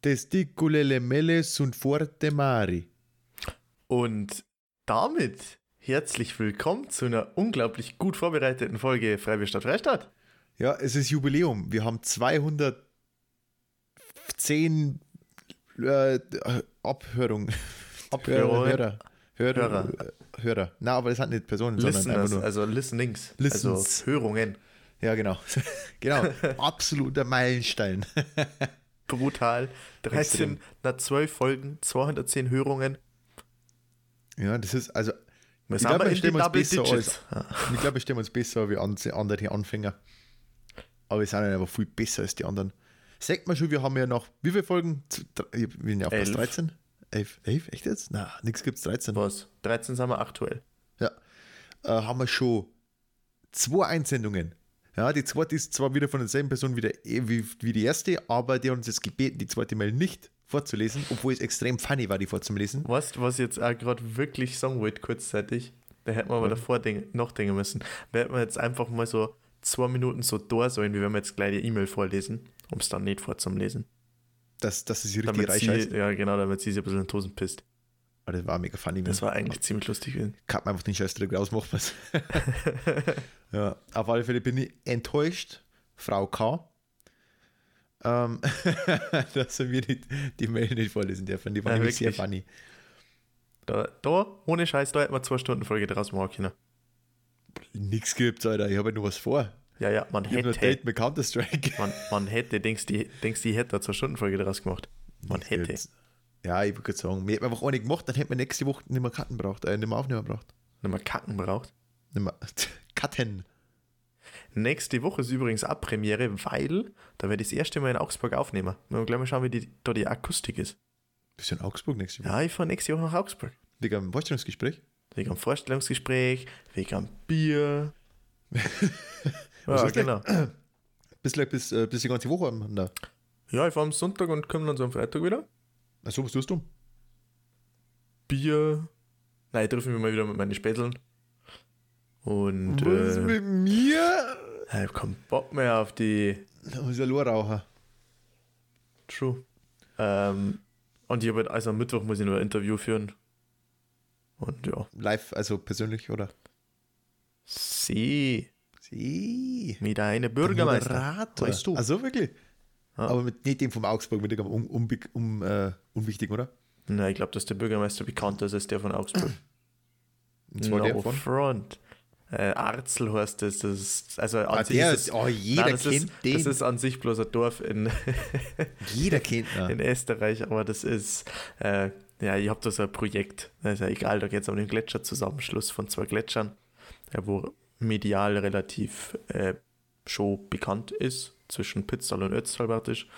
Testiculele mele sunt forte mari. Und damit herzlich willkommen zu einer unglaublich gut vorbereiteten Folge Freibier Stadt Freistadt. Ja, es ist Jubiläum. Wir haben 210 äh, Abhörungen. Abhörungen. Hörer. Hörer. Hörer. Hörer. Na, aber das hat nicht Personen, sondern einfach nur. also Listenings, Listens. also Hörungen. Ja, genau. genau. Absoluter Meilenstein. Brutal. 13, Extrem. nach 12 Folgen, 210 Hörungen. Ja, das ist, also, Wir Ich glaube, wir stellen den uns besser Digits. ich glaube, wir stellen uns besser wie an- andere Anfänger. Aber wir sind ja aber viel besser als die anderen. Sagt man schon, wir haben ja noch, wie viele Folgen? Wir sind ja auf Platz Elf. 13? 11? 11? Echt jetzt? Na, nichts gibt's 13. Was? 13 sind wir aktuell. Ja. Äh, haben wir schon zwei Einsendungen. Ja, die zweite ist zwar wieder von derselben Person wieder eh wie, wie die erste, aber die hat uns jetzt gebeten, die zweite Mail nicht vorzulesen, obwohl es extrem funny war, die vorzulesen. Weißt du, was ich jetzt auch gerade wirklich sagen wollte, kurzzeitig? Da hätten wir aber Ja. davor denk nachdenken müssen. Wir hätten wir jetzt einfach mal so zwei Minuten so da sollen, wie wenn wir jetzt gleich die E-Mail vorlesen, um es dann nicht vorzulesen. Das, das ist richtige Damit sie, ja, genau, damit sie sich ein bisschen in die Hosen pisst. Aber das war mega funny. Das war eigentlich ziemlich lustig kann man einfach den Scheiß direkt ausmachen. ja, auf alle Fälle bin ich enttäuscht, Frau K. Ähm, dass wir nicht, die Mail nicht vorlesen dürfen. Die war Ja, nämlich sehr wirklich. funny. Da, da, ohne Scheiß, da hätten wir zwei Stunden Folge draus machen können. Nix gibt's, Alter. Ich habe ja nur was vor. Ja, ja, man Ich hätte, Date mit Counter-Strike. man, man hätte, denkst du, die, denkst, die hätte da zwei Stunden Folge draus gemacht. Man Nix hätte. gibt's. Ja, ich würde gerade sagen, wir hätten einfach eine gemacht, dann hätten wir nächste Woche nicht mehr Karten braucht, äh, nicht mehr aufnehmen braucht. Nicht mehr Kacken braucht. Nicht mehr Karten. Nächste Woche ist übrigens auch Premiere, weil da werde ich das erste Mal in Augsburg aufnehmen. Wir gleich mal schauen, wie die, da die Akustik ist. Bist du in Augsburg nächste Woche? Ja, ich fahre nächste Woche nach Augsburg. Wegen einem Vorstellungsgespräch? Wegen einem Vorstellungsgespräch, wegen einem Bier. Ja, genau. Bis, gleich bis, äh, bis die ganze Woche am da. Ja, ich fahre am Sonntag und komme dann so am Freitag wieder. Achso, was tust du? Bier. Nein, ich treffe mich mal wieder mit meinen Spätzeln. Und Was äh, mit mir? ich habe keinen Bock mehr auf die Da muss ich ja rauchen. True. Ähm, und ich habe halt, also am Mittwoch muss ich nur ein Interview führen. Und ja. Live, also persönlich, oder? Sie, Sie. mit einer Bürgermeister. Moderator. Weißt du? Also wirklich? Ja. Aber mit, nicht dem vom Augsburg, mit dem um, um, um, äh, unwichtig, oder? Na, ich glaube, dass der Bürgermeister bekannter ist als der von Augsburg. Und zwar der von. front. Äh, Arzel heißt das. das ist, also an Ah, sich der ist es, oh, jeder Nein, das kennt ist, den. Das ist an sich bloß ein Dorf in, jeder kennt ihn. in Österreich, aber das ist, äh, ja, ich habe da so ein Projekt. Ja egal, da geht es um den Gletscherzusammenschluss von zwei Gletschern, ja, wo medial relativ äh, schon bekannt ist, zwischen Pitztal und Ötztal praktisch.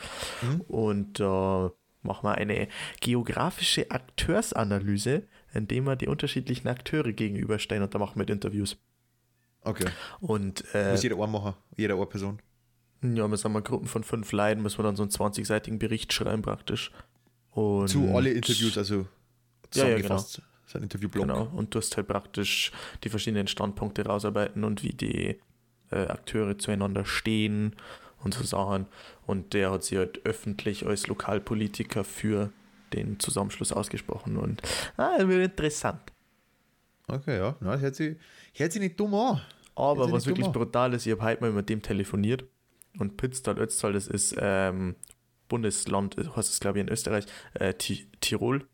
Mhm. Und da machen wir eine geografische Akteursanalyse, indem wir die unterschiedlichen Akteure gegenüberstellen und da machen wir Interviews. Okay. Und äh, Muss jeder eine machen. Jeder eine Person. ja, wir sind mal Gruppen von fünf Leuten, müssen wir dann so einen 20-seitigen Bericht schreiben praktisch. Und Zu alle Interviews, also Ja, ja, zusammengefasst. So ein Interviewblock. Genau, und du hast halt praktisch die verschiedenen Standpunkte rausarbeiten und wie die äh, Akteure zueinander stehen und so Sachen. Und der hat sich halt öffentlich als Lokalpolitiker für den Zusammenschluss ausgesprochen. Und ah, das wird interessant. Okay, ja. Na, das hört sich, hört sich nicht dumm an. Aber was wirklich dumm. brutal ist, ich habe heute mal mit dem telefoniert und Pitztal, Ötztal, das ist ähm, Bundesland, äh, heißt es glaube ich in Österreich, äh, Ti- Tirol.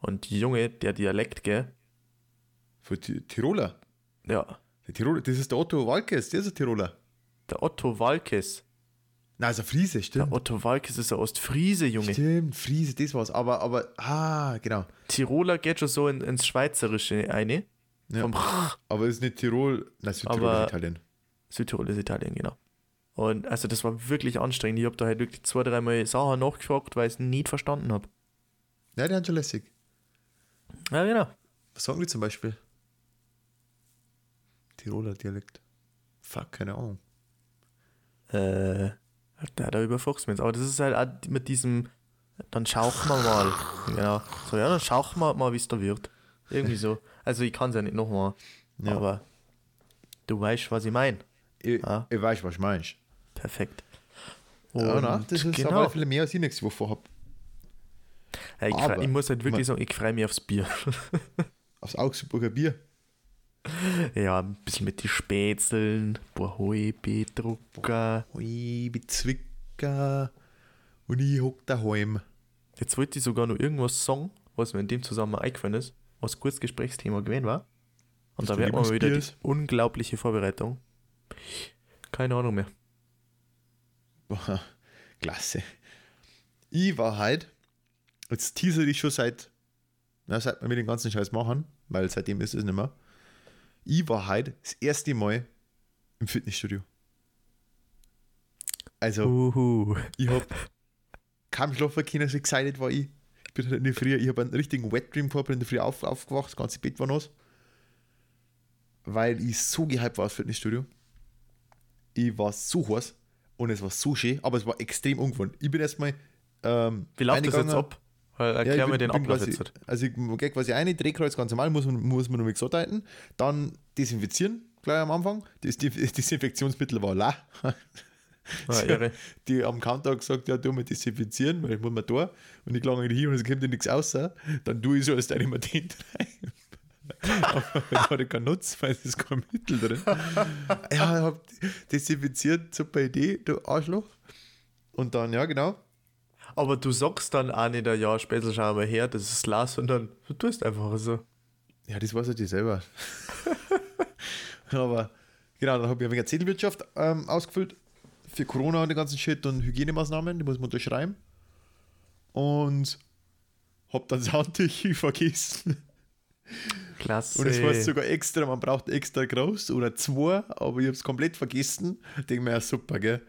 Und Junge, der Dialekt, gell? Für Ti- Tiroler. Ja, Der Tiroler, das ist der Otto Walkes, der ist ein Tiroler. der Otto Walkes. Nein, ist ein Friese, Der stimmt. Otto Walkes ist ein Ostfriese, Junge. Stimmt, Friese, das war's. Aber, aber, ah, genau. Tiroler geht schon so in, ins Schweizerische eine. Ja. Aber es ist nicht Tirol, nein, Südtirol Aber- ist Italien. Südtirol ist Italien, genau. Und also das war wirklich anstrengend. Ich habe da halt wirklich zwei, dreimal Sachen nachgefragt, weil ich es nicht verstanden habe. Ja, die haben schon lässig. Ja, genau. Was sagen die zum Beispiel? Tiroler Dialekt. Fuck, keine Ahnung. Äh, da, da überfuchst du mich. Aber das ist halt auch mit diesem, dann schauchen wir mal. Genau. So, ja, dann schauchen wir mal, wie es da wird. Irgendwie so. Also ich kann es ja nicht nochmal. Ja. Aber du weißt, was ich meine. Ich, Ah. ich weiß, was du meinst. Perfekt. Ja, na, das ist genau. alle Fälle mehr, als ich nächste Woche habe. Ja, ich, freu, Aber- ich muss halt wirklich sagen, ich freue mich aufs Bier. Aufs Augsburger Bier. ja, ein bisschen mit die Spätzeln, Bohoi, Betrucker. Ui, wie Zwicker. Und ich hock daheim. Jetzt wollte ich sogar noch irgendwas sagen, was mir in dem Zusammenhang eingefallen ist, was kurz Gesprächsthema gewesen war. Und da merkt man mal wieder die unglaubliche Vorbereitung. Keine Ahnung mehr. Boah, klasse. Ich war halt, jetzt teaser ich schon seit, na, seit wir mit den ganzen Scheiß machen, weil seitdem ist es nicht mehr. Ich war halt das erste Mal im Fitnessstudio. Also, Uhu. ich hab kaum schlafen können, so excited war ich. Ich bin halt in der Früh, ich habe einen richtigen Wet Dream gehabt, bin in der Früh auf, aufgewacht, das ganze Bett war nass. Weil ich so gehypt war aufs Fitnessstudio. Ich war so heiß und es war so schön, aber es war extrem ungewohnt. Ich bin erstmal. Ähm, Wie läuft das jetzt ab? Weil Ja, Erklär ich mir bin- den Ablauf quasi, jetzt. Also ich gehe quasi eine, Drehkreuz ganz normal, muss man, muss man nur so halten. Dann desinfizieren, gleich am Anfang. Das Di- Desinfektionsmittel war la. Ah, irre. Die am Counter gesagt, ja, tu mal desinfizieren, weil ich muss mal da. Und ich gelange hin und es kommt dir nichts raus. Dann tue ich so, als immer den rein. Aber da hat keinen Nutz, weil es ist kein Mittel drin. ja, ich hab desinfiziert, super Idee, du Arschloch. Und dann, ja, genau. Aber du sagst dann auch nicht ein Jahr später, schau mal her, das ist Lars, sondern du tust einfach so. Ja, das weiß ich dir selber. Aber genau, dann habe ich ein wenig Zettelwirtschaft ähm, ausgefüllt für Corona und den ganzen Shit und Hygienemaßnahmen, die muss man unterschreiben. Und habe dann das Handtücher vergessen. Klasse. Und es war sogar extra, man braucht extra groß oder zwei, aber ich habe es komplett vergessen. Denke mir, ja super, gell.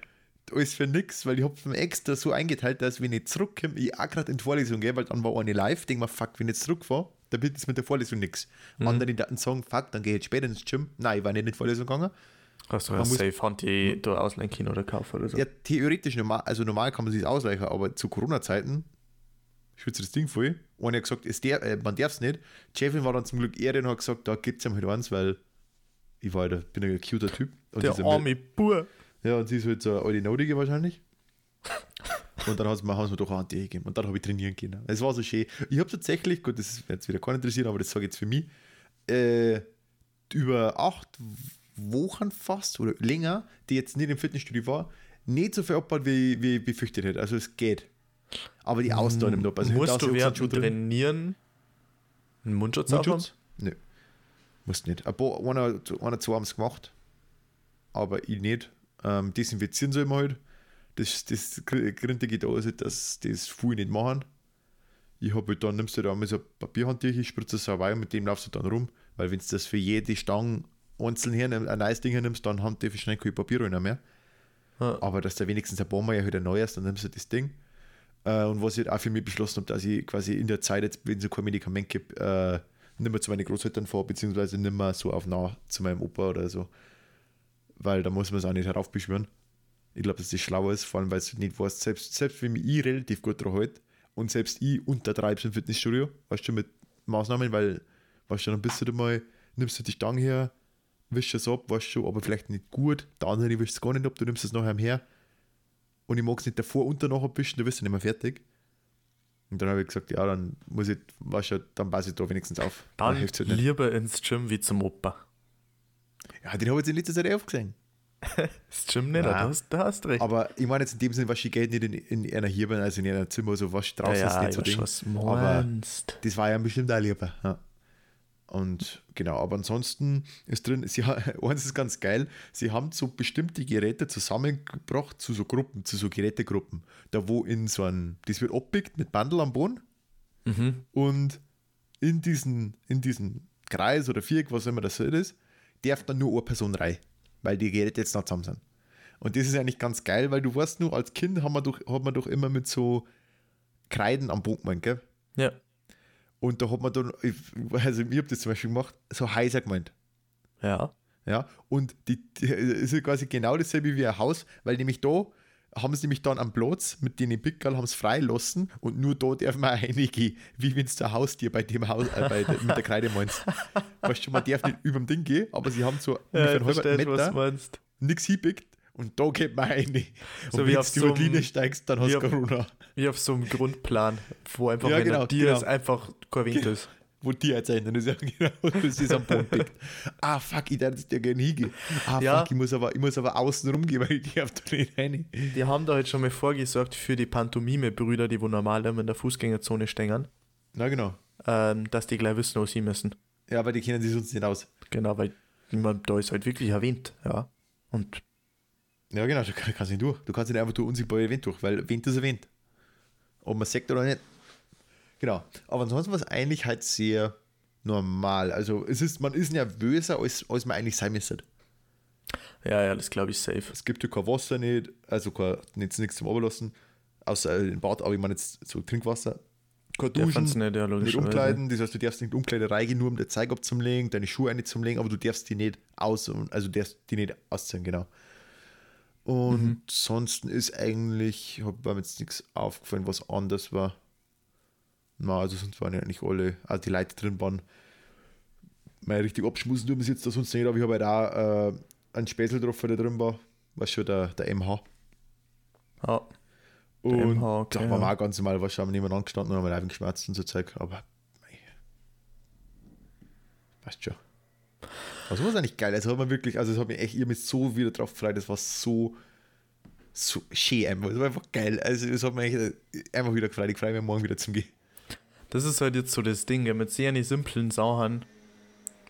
Alles für nix, weil ich habe mir extra so eingeteilt, dass wenn ich zurückkomme, ich auch gerade in die Vorlesung gehe, weil dann war eine live, denke mir, fuck, wenn ich jetzt zurückfahre, dann wird es mit der Vorlesung nix. Andere dachten sagen, fuck, dann gehe ich jetzt später ins Gym. Nein, ich war nicht in die Vorlesung gegangen. Hast du muss- Safe Handy da ausleihen können oder kaufen oder so? Ja, theoretisch normal, also normal kann man sich ausreichen, aber zu Corona-Zeiten schützt das Ding voll. Und er hat gesagt, es der, äh, man darf es nicht. Chefin war dann zum Glück eher und hat gesagt, da gibt es ihm halt eins, weil ich war halt, bin ein cuter Typ. Und Der arme Bur. Ja, und sie ist halt so eine alte Nodige wahrscheinlich. Und dann haben sie mir, haben sie mir doch eine Idee gegeben. Und dann habe ich trainieren können. Es war so schön. Ich habe tatsächlich, gut, das wird jetzt wieder keinen interessieren, aber das sage ich jetzt für mich, äh, über acht Wochen fast oder länger, die jetzt nicht im Fitnessstudio war, nicht so viel abgebaut, wie, wie befürchtet hätte. Also es geht. Aber die Ausdauer im Job. Also Musst du während drin. Trainieren einen Mundschutz? Mundschutz? Nö. Musst nicht. Ein paar, einer, einer zwei haben es gemacht, aber ich nicht. Ähm, desinfizieren soll man halt. Das, das Gründe geht aus, dass das viel nicht machen. Ich habe halt dann, nimmst du da einmal so ein Papierhandtücher, spritzt das sauber und mit dem laufst du dann rum, weil wenn du das für jede Stange einzeln her, ein neues Ding hernimmst, dann haben die schnell kein Papier rein mehr. Ja. Aber dass du wenigstens ein paar Mal ja halt ein neues, dann nimmst du das Ding. Äh, und was ich halt auch für mich beschlossen habe, dass ich quasi in der Zeit, jetzt, wenn es kein Medikament gibt, äh, nicht mehr zu meinen Großeltern fahre, beziehungsweise nicht mehr so auf nah zu meinem Opa oder so. Weil da muss man es auch nicht heraufbeschwören. Ich glaube, dass das schlauer ist, vor allem, weil du nicht weißt, selbst, selbst wenn mich ich relativ gut dran halte und selbst ich untertreibe im Fitnessstudio, weißt du, mit Maßnahmen, weil, weißt du, dann bist du da mal, nimmst du die Stange her, wischst es ab, weißt du, aber vielleicht nicht gut. Der andere wischt es gar nicht ab, du nimmst es nachher her und ich mag es nicht davor und danach abwischen, du bist du nicht mehr fertig. Und dann habe ich gesagt, ja, dann muss ich, weißt du, dann passe ich da wenigstens auf. Dann hilft's halt nicht. lieber ins Gym wie zum Opa. Ja, den habe ich jetzt in letzter Zeit oft gesehen. Das Gym nicht, da hast, da hast recht. Aber ich meine jetzt in dem Sinne, was ich Geld nicht in, in einer hier bin, also in einer Zimmer, so was draußen ist nicht so Ding. Aber das war ja bestimmt auch lieber. Ja. Und genau, aber ansonsten ist drin, sie, eins ist ganz geil, sie haben so bestimmte Geräte zusammengebracht zu so Gruppen, zu so Gerätegruppen. Da wo in so ein, das wird abbiegt mit Bandel am Boden Mhm. und in diesen, in diesen Kreis oder Viereck, was immer das ist, darf dann nur eine Person rein, weil die Geräte jetzt noch zusammen sind. Und das ist eigentlich ganz geil, weil du weißt nur, als Kind haben wir doch, hat man doch immer mit so Kreiden am Boden gemeint, gell? Ja. Und da hat man dann, also ich habe das zum Beispiel gemacht, so heiser gemeint. Ja. Ja, und die, die ist ja quasi genau dasselbe wie ein Haus, weil nämlich da haben sie nämlich dann am Platz mit denen Pickerl haben es freilassen und nur da darf man reingehen, wie wenn es ein Haustier bei dem Haus, äh, bei der, mit der Kreide meinst. Weißt du, man darf nicht über dem Ding gehen, aber sie haben so Ja, ungefähr ich einen halben Meter nichts hinpickt und da geht man rein. Und So wenn wie du über die Linie steigst, dann hast du Corona. Wie auf so einem Grundplan, wo einfach, Ja, genau, er dir genau. ist, einfach kein Wind ist. Wo die jetzt dann ist ja genau, das ist am Boden. Ah, fuck, ich darf dir gerne hingehen. Ah, Ja. fuck, ich muss aber, ich muss aber außen rumgehen, weil ich darf da nicht rein. Die haben da jetzt schon mal vorgesorgt für die Pantomime-Brüder, die wo normal immer in der Fußgängerzone stehen, Na genau. ähm, dass die gleich wissen, wo sie müssen. Ja, aber die kennen sich sonst nicht aus. Genau, weil man, da ist halt wirklich Wind, ja. Und Ja, genau, du kann- kannst nicht durch. Du kannst nicht einfach durch unsichtbare Wind durch, weil Wind ist Wind. Ob man sagt oder nicht. Genau. Aber ansonsten war es eigentlich halt sehr normal. Also es ist, man ist nervöser, als, als man eigentlich sein müsste. ja, ja, das glaube ich safe. Es gibt ja kein Wasser nicht, also kein, nichts, nichts zum Überlassen, außer im Bad, aber ich meine jetzt so Trinkwasser. Kein Duschen, nicht, ja, nicht umkleiden, das heißt, du darfst nicht in die Umkleiderei gehen, nur um den Zeug abzulegen, deine Schuhe nicht zum Legen, aber du darfst die nicht aus, also darfst die nicht ausziehen, genau. Und Mhm. sonst ist eigentlich, hab mir jetzt nichts aufgefallen, was anders war. Na, also sonst waren ja eigentlich alle, also die Leute drin waren, mal richtig abschmusen wir es jetzt da sonst nicht, aber ich habe halt auch äh, einen Späßel drauf, der drin war, was schon der, der MH. Ja, Und MH, okay, da waren wir auch ganz normal, was haben wir nebeneinander gestanden und haben live geschmerzt und so Zeug, aber mei. passt schon. Also war es eigentlich geil. Also hat man wirklich, also es hat mich echt, hab mich so wieder drauf gefreut, das war so, so schön einfach. Es war einfach geil. Also es hat mich echt einfach wieder gefreut. Ich freue mich morgen wieder zum Gehen. das ist halt jetzt so das Ding, mit sehr simplen Sachen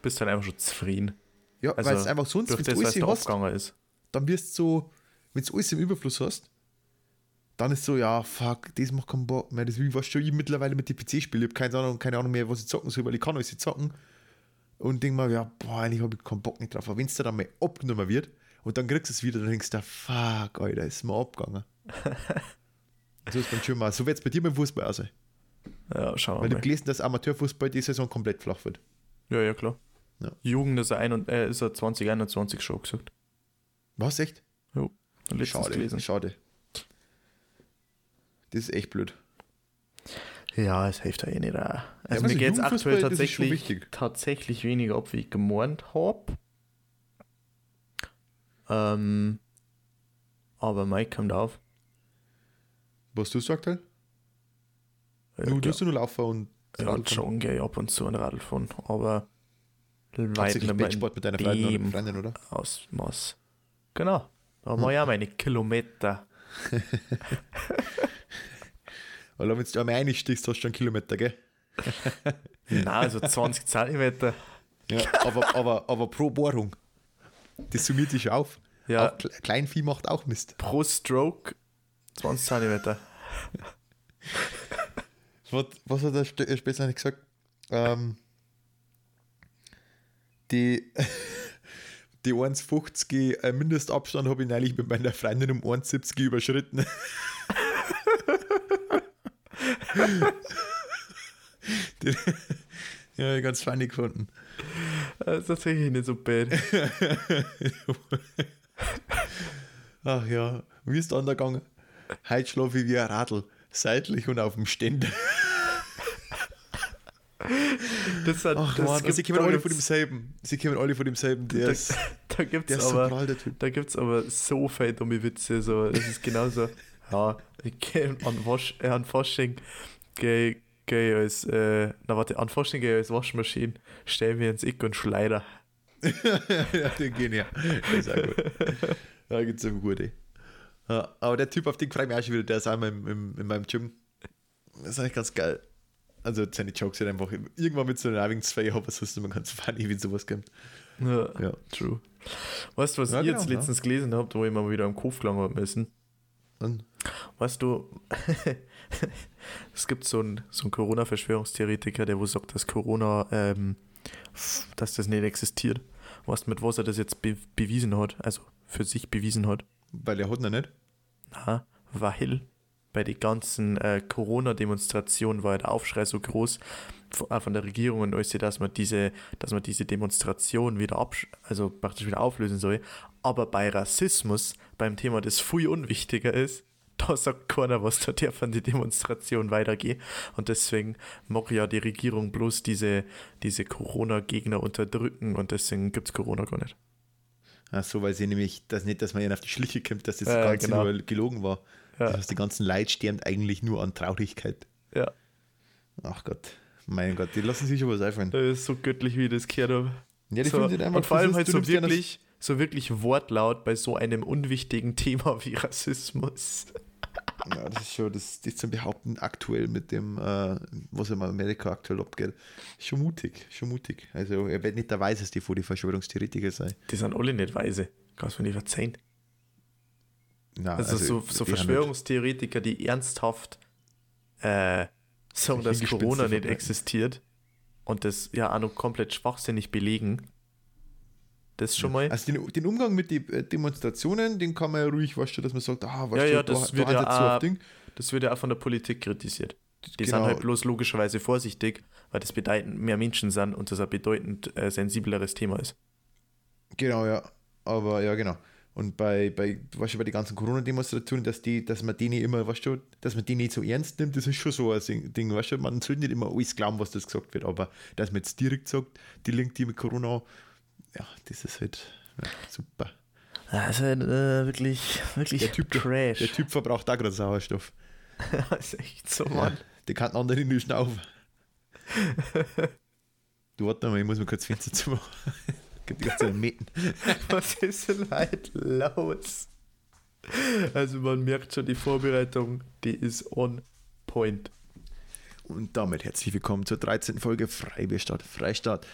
bist du halt einfach schon zufrieden. Ja, Also weil es einfach sonst, wenn das, du alles hast, ist. dann wirst du so, wenn du alles im Überfluss hast, dann ist so, ja, fuck, das macht keinen Bock mehr. Das ist wie was schon ich mittlerweile mit den PC-Spielen. Ich habe keine Ahnung, keine Ahnung mehr, was ich zocken soll, weil ich kann alles zocken. Und denk mal, ja, boah, eigentlich habe ich keinen Bock nicht drauf. Aber wenn es dann mal abgenommen wird und dann kriegst du es wieder, dann denkst du, fuck, Alter, ist mir abgegangen. so ist beim auch. So wird es bei dir beim Fußball auch sein. Ja, schauen Weil wir ich mal. habe gelesen, dass Amateurfußball die Saison komplett flach wird. Ja, ja, klar. Ja. Jugend ist er, ein und, äh, ist er 2021 schon gesagt. Was, echt? Jo, letztens Schade, gelesen. schade. Das ist echt blöd. Ja, es hilft ja eh nicht. Auch. Also also mir geht es aktuell tatsächlich, tatsächlich weniger ab, wie ich gemeint habe. Ähm, aber Mike kommt auf. Was du sagst, halt? Ja, du tust du nur laufen und ja, schon gehe ich ab und zu ein Radl fahren, aber weit nicht mehr Bettsport mit deiner in Freundin oder Freundin, oder? Ausmaß. Genau. Da Hm. mache ich auch meine Kilometer. Weil wenn du einmal einstichst, hast du schon einen Kilometer, gell? Nein, also 20 Zentimeter. Ja, aber, aber, aber pro Bohrung. Das summiert sich auf. Ja. Auch Kle- Kleinvieh macht auch Mist. Pro Stroke 20 Zentimeter. Was, was hat der äh, Spätzle eigentlich gesagt? Ähm, die, die 1,50 äh, Mindestabstand habe ich neulich mit meiner Freundin um 1,70 überschritten. Die- ja, ganz funny gefunden. Das ist tatsächlich nicht so bad. Ach ja, wie ist der gegangen? Heute schlafe ich wie ein Radl, seitlich und auf dem Ständer. Das hat, Ach das man, gibt- sie kommen alle gibt's- von demselben. Sie kommen alle von demselben. Der Da, ist, da gibt der es ist so aber, prall, da gibt's aber so viele dumme Witze. So. Das ist genauso. Ja, ich gehe an, Wasch, äh, an Fasching, gehe geh als, äh, na warte, an Fasching gehe als Waschmaschine, stell mir ins Ick und Schleider. ja, den gehen ja. Das ist auch gut. Da gibt es eine gute. Ja, aber der Typ, auf den freue ich mich auch schon wieder, der ist einmal im, im, in meinem Gym. Das ist eigentlich ganz geil. Also seine Jokes sind einfach irgendwann mit so einer Abends-Feier, aber sonst immer ganz funny, wie sowas kommt. Ja, Ja. true. Weißt du, was Ja, ich jetzt genau, ja. letztens gelesen habe, wo ich mal wieder am Kopf gelangen hab müssen? Und, Weißt du, es gibt so einen so einen Corona-Verschwörungstheoretiker, der wo sagt, dass Corona, ähm, dass das nicht existiert. Weißt du, mit was er das jetzt be bewiesen hat, also für sich bewiesen hat? weil er hat noch nicht. Na, weil bei den ganzen äh, Corona-Demonstrationen war der Aufschrei so groß von, von der Regierung und alles, dass man diese, dass man diese Demonstration wieder absch also praktisch wieder auflösen soll. Aber bei Rassismus, beim Thema, das viel unwichtiger ist, da sagt keiner was, da darf an die Demonstration weitergehen. Und deswegen mag ja die Regierung bloß diese, diese Corona-Gegner unterdrücken und deswegen gibt es Corona gar nicht. Ach so, weil sie nämlich, das nicht, dass man ihnen auf die Schliche kommt, dass das Ja, Ganze genau. nur gelogen war. Ja. Dass die ganzen Leute sterben eigentlich nur an Traurigkeit. Ja. Ach Gott, mein Gott, die lassen sich schon was einfallen. Das ist so göttlich, wie ich das gehört habe. Ja, die so, sich einfach und vor allem halt so wirklich, so wirklich wortlaut bei so einem unwichtigen Thema wie Rassismus. Ja, das ist schon, das, das zu behaupten, aktuell mit dem, äh, was in Amerika aktuell abgeht, schon mutig, schon mutig. Also, er wird nicht der Weiseste vor die Verschwörungstheoretiker sein. Die sind alle nicht weise. Kannst du mir nicht verzeihen. Nein, Also, so, so halt- Verschwörungstheoretiker, die ernsthaft äh, sagen, dass Corona nicht existiert und das ja auch noch komplett schwachsinnig belegen. Das schon mal. Also den, den Umgang mit den äh, Demonstrationen, den kann man ja ruhig, weißt du, dass man sagt, ah, weißt Ja, du, ja, da, das da wird hat ja auch- Ding. Das wird ja auch von der Politik kritisiert. Die Genau. sind halt bloß logischerweise vorsichtig, weil das bedeutend mehr Menschen sind und das ein bedeutend äh, sensibleres Thema ist. Genau, ja. Aber ja, genau. Und bei, bei, weißt du, bei den ganzen Corona-Demonstrationen, dass die, dass man die nicht immer, weißt du, dass man die nicht so ernst nimmt, das ist schon so ein Ding- weißt du, man soll nicht immer alles glauben, was das gesagt wird, aber dass man jetzt direkt sagt, die linkt die mit Corona, ja, das ist halt ja, super. Das ist halt äh, wirklich, wirklich Der Typ, Trash. Der Typ verbraucht auch gerade Sauerstoff. das ist echt so, Ja, Mann. der kann anderen in die Schnaufe. du warte mal, ich muss mir kurz Fenster zumachen. Gibt jetzt einen Meten. Was ist denn halt los? Also man merkt schon, die Vorbereitung, die ist on point. Und damit herzlich willkommen zur 13. Folge Freibierstadt. Freistadt.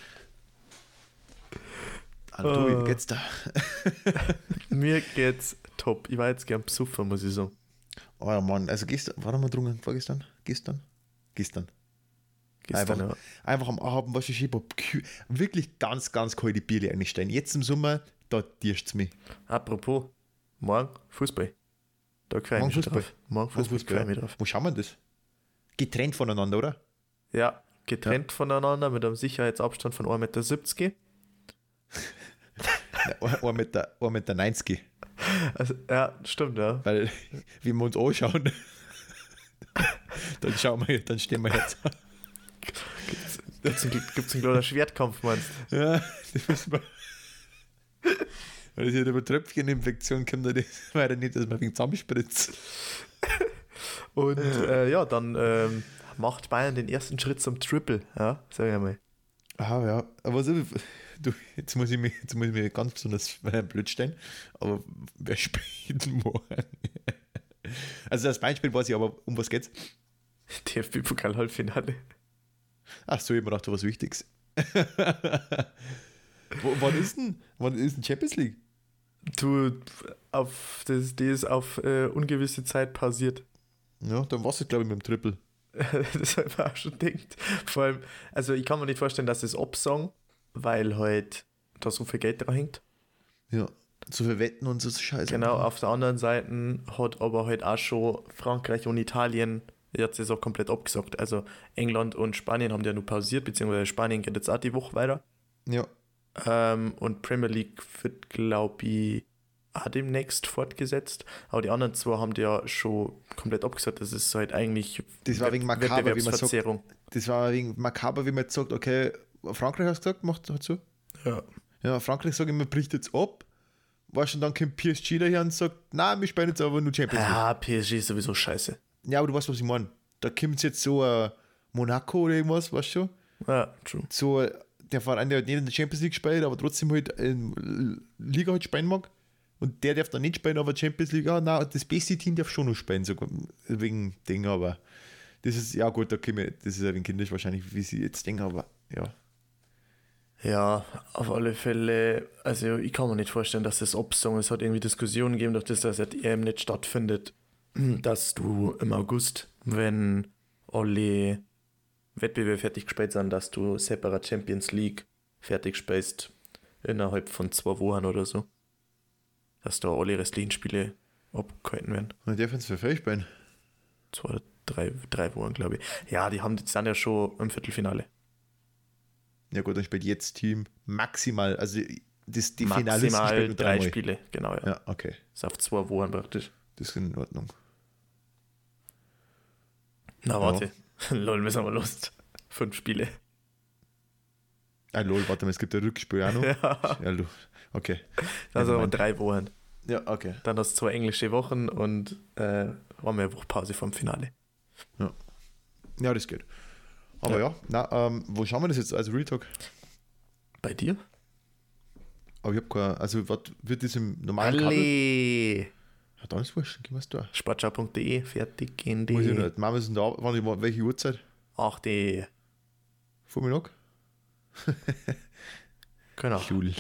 Ah. wie geht's da? Mir geht's top. Ich war jetzt gern besoffen, muss ich sagen. Oh ja, Mann, also gestern, war mal drungen, vorgestern? Gestern? Gestern. Gestern, Einfach. ja. Einfach am Abend, was ich wirklich ganz, ganz kalte Bierle einstellen. Jetzt im Sommer, da tirscht's mich. Apropos, morgen Fußball. Da freue ich Morgen mich Fußball. drauf. Morgen Fußball, freue ich mich drauf. Wo schauen wir das? Getrennt voneinander, oder? Ja, getrennt voneinander mit einem Sicherheitsabstand von 1,70 Meter. Nein, 1 Meter, 1 Meter 90. Also, ja, stimmt, ja. Weil, wie wir uns anschauen, dann schauen wir, dann stehen wir jetzt. Gibt's einen, gibt's einen kleinen Schwertkampf, meinst Ja, das müssen wir. Weil das hier über Tröpfcheninfektion kommt, das war ja nicht, dass man wegen zusammenspritzt. du? Und äh, ja, dann ähm, macht Bayern den ersten Schritt zum Triple, ja, sag ich mal. Ah, ja. Aber so, du, jetzt muss ich mich, jetzt muss ich mich ganz besonders blöd stellen. Aber wer spielt morgen? Also das Beinspiel weiß ich, aber um was geht's? DFB-Pokal-Halbfinale. Ach so, ich hab mir gedacht, was Wichtiges. Wann ist denn? Wann ist denn Champions League? Du, auf das, die ist auf äh, ungewisse Zeit pausiert. Ja, dann war es, glaube ich, mit dem Triple. das habe ich mir auch schon gedacht. Vor allem, also ich kann mir nicht vorstellen, dass es absagen, weil halt da so viel Geld dran hängt. Ja. So viel Wetten und so Scheiße. Genau, auf der anderen Seite hat aber halt auch schon Frankreich und Italien jetzt ist auch komplett abgesagt. Also England und Spanien haben ja nur pausiert, beziehungsweise Spanien geht jetzt auch die Woche weiter. Ja. Ähm, und Premier League wird, glaube ich, auch demnächst fortgesetzt. Aber die anderen zwei haben die ja schon komplett abgesagt. Das ist halt eigentlich Das war wegen makaber, wie man sagt. Das war wegen makaber, wie man sagt, okay, Frankreich hast du gesagt, macht hat so. Ja. Ja, Frankreich sage ich, man bricht jetzt ab. Weißt du, und dann kommt PSG daher und sagt, nein, wir spielen jetzt aber nur Champions League. Ja, PSG ist sowieso scheiße. Ja, aber du weißt, was ich meine. Da kommt jetzt so ein Monaco oder irgendwas, weißt du? Ja, true. So der Verein, der halt nicht in der Champions League spielt, aber trotzdem halt in Liga halt spielen mag. Und der darf dann nicht spielen, aber Champions League, ja, nein, das beste Team darf schon noch spielen, sogar wegen Ding, aber das ist, ja gut, da ich, das ist ja wegen kindisch wahrscheinlich, wie sie jetzt denken, aber ja. Ja, auf alle Fälle, also ich kann mir nicht vorstellen, dass das absagen. Es hat irgendwie Diskussionen gegeben, durch das, dass die EM nicht stattfindet, dass du im August, wenn alle Wettbewerbe fertig gespielt sind, dass du separat Champions League fertig spielst innerhalb von zwei Wochen oder so. Dass da alle restlichen Spiele abgehalten werden. Und der es für Fähig spielen. Zwei oder drei, drei Wochen, glaube ich. Ja, die haben, die sind ja schon im Viertelfinale. Ja gut, dann spielt jetzt Team maximal, also das, die Finalisten Maximal spielen nur drei dreimal. Spiele, genau, ja. Ja, okay, Ist auf zwei Wochen praktisch. das ist in Ordnung. Na, warte. Lol, wir sind mal Lust. Fünf Spiele. Ah, lol, warte mal, es gibt ein Rückspiel auch noch. Ja. Ja. Okay. Also Nevermind. drei Wochen. Ja, okay. Dann hast du zwei englische Wochen und äh, haben wir eine Woche Pause vom Finale. Ja, das geht. Aber ja, na, ähm, wo schauen wir das jetzt? Also Real Talk. Bei dir? Aber ich hab keine, also was wird das im normalen Kabel? Alle! Ja, dann ist wurscht, gehen wir es da. Sportschau.de, fertig gehen Muss ich die. nicht. Machen wir es da, wann, ich- welche Uhrzeit? Ach, die. Vormittag? Genau. Cool.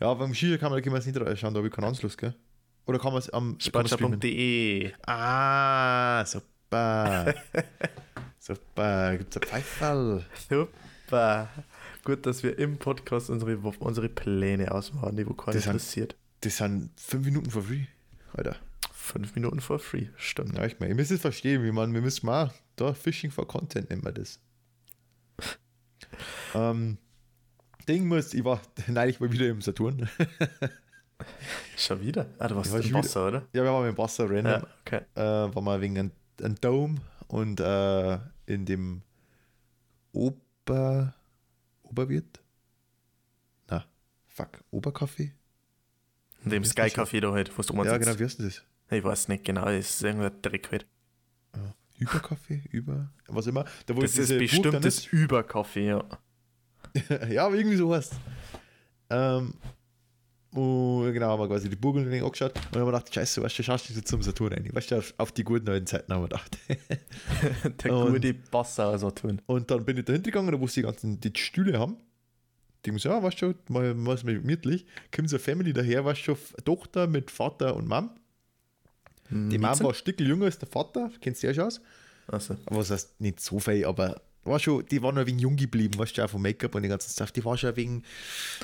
Ja, beim Skier kann man, kann man es nicht reinschauen, da habe ich keinen Anschluss, gell? Oder kann man es am? Sportschau.de. Ah, super. super, gibt es ein Pfeifall. Super. Gut, dass wir im Podcast unsere, unsere Pläne ausmachen, die wo keiner Das sind- interessiert. Das sind fünf Minuten for free. Alter. Fünf Minuten for free, stimmt. Ja, ich meine, ihr müsst es verstehen, wie man, wir müssen mal, da Fishing for Content nennen wir das. ähm, Ding muss, ich war neulich mal wieder im Saturn. Schon wieder? Ah, du warst im. Wasser, oder? ja, wir waren im Wasser rennen. Ja, okay. äh, war mal wegen einem, einem Dome und äh, in dem Ober Oberwirt? Na, fuck, Oberkaffee? In dem Wie Sky? Café da halt, wo du mal Ja, genau, wie heißt das? Ich weiß nicht genau, das ist irgendein Dreck halt. Ja. Überkaffee? Über, was immer. Da wo Das ist bestimmt das Überkaffee, ja. ja, aber irgendwie so heißt ähm, und genau, haben wir quasi die Burg und den angeschaut und dann haben wir gedacht, scheiße, weißt du, schaust du jetzt zum Saturn rein. Weißt du, auf, die guten alten Zeiten haben wir gedacht. Der Und- gute Passauer so tun. Und dann bin ich da hingegangen, da wo sie die ganzen die Stühle haben. Die muss ja, weißt du, mal, mal gemütlich. Kommt so eine Family daher, weißt du, Tochter mit Vater und Mom. Die Mom war ein Stück jünger als der Vater, kennst du ja schon aus. Also, Aber was heißt nicht so viel, aber war schon, die war noch ein wenig jung geblieben, weißt du, auch vom Make-up und den ganzen Stuff. Die war schon ein wenig,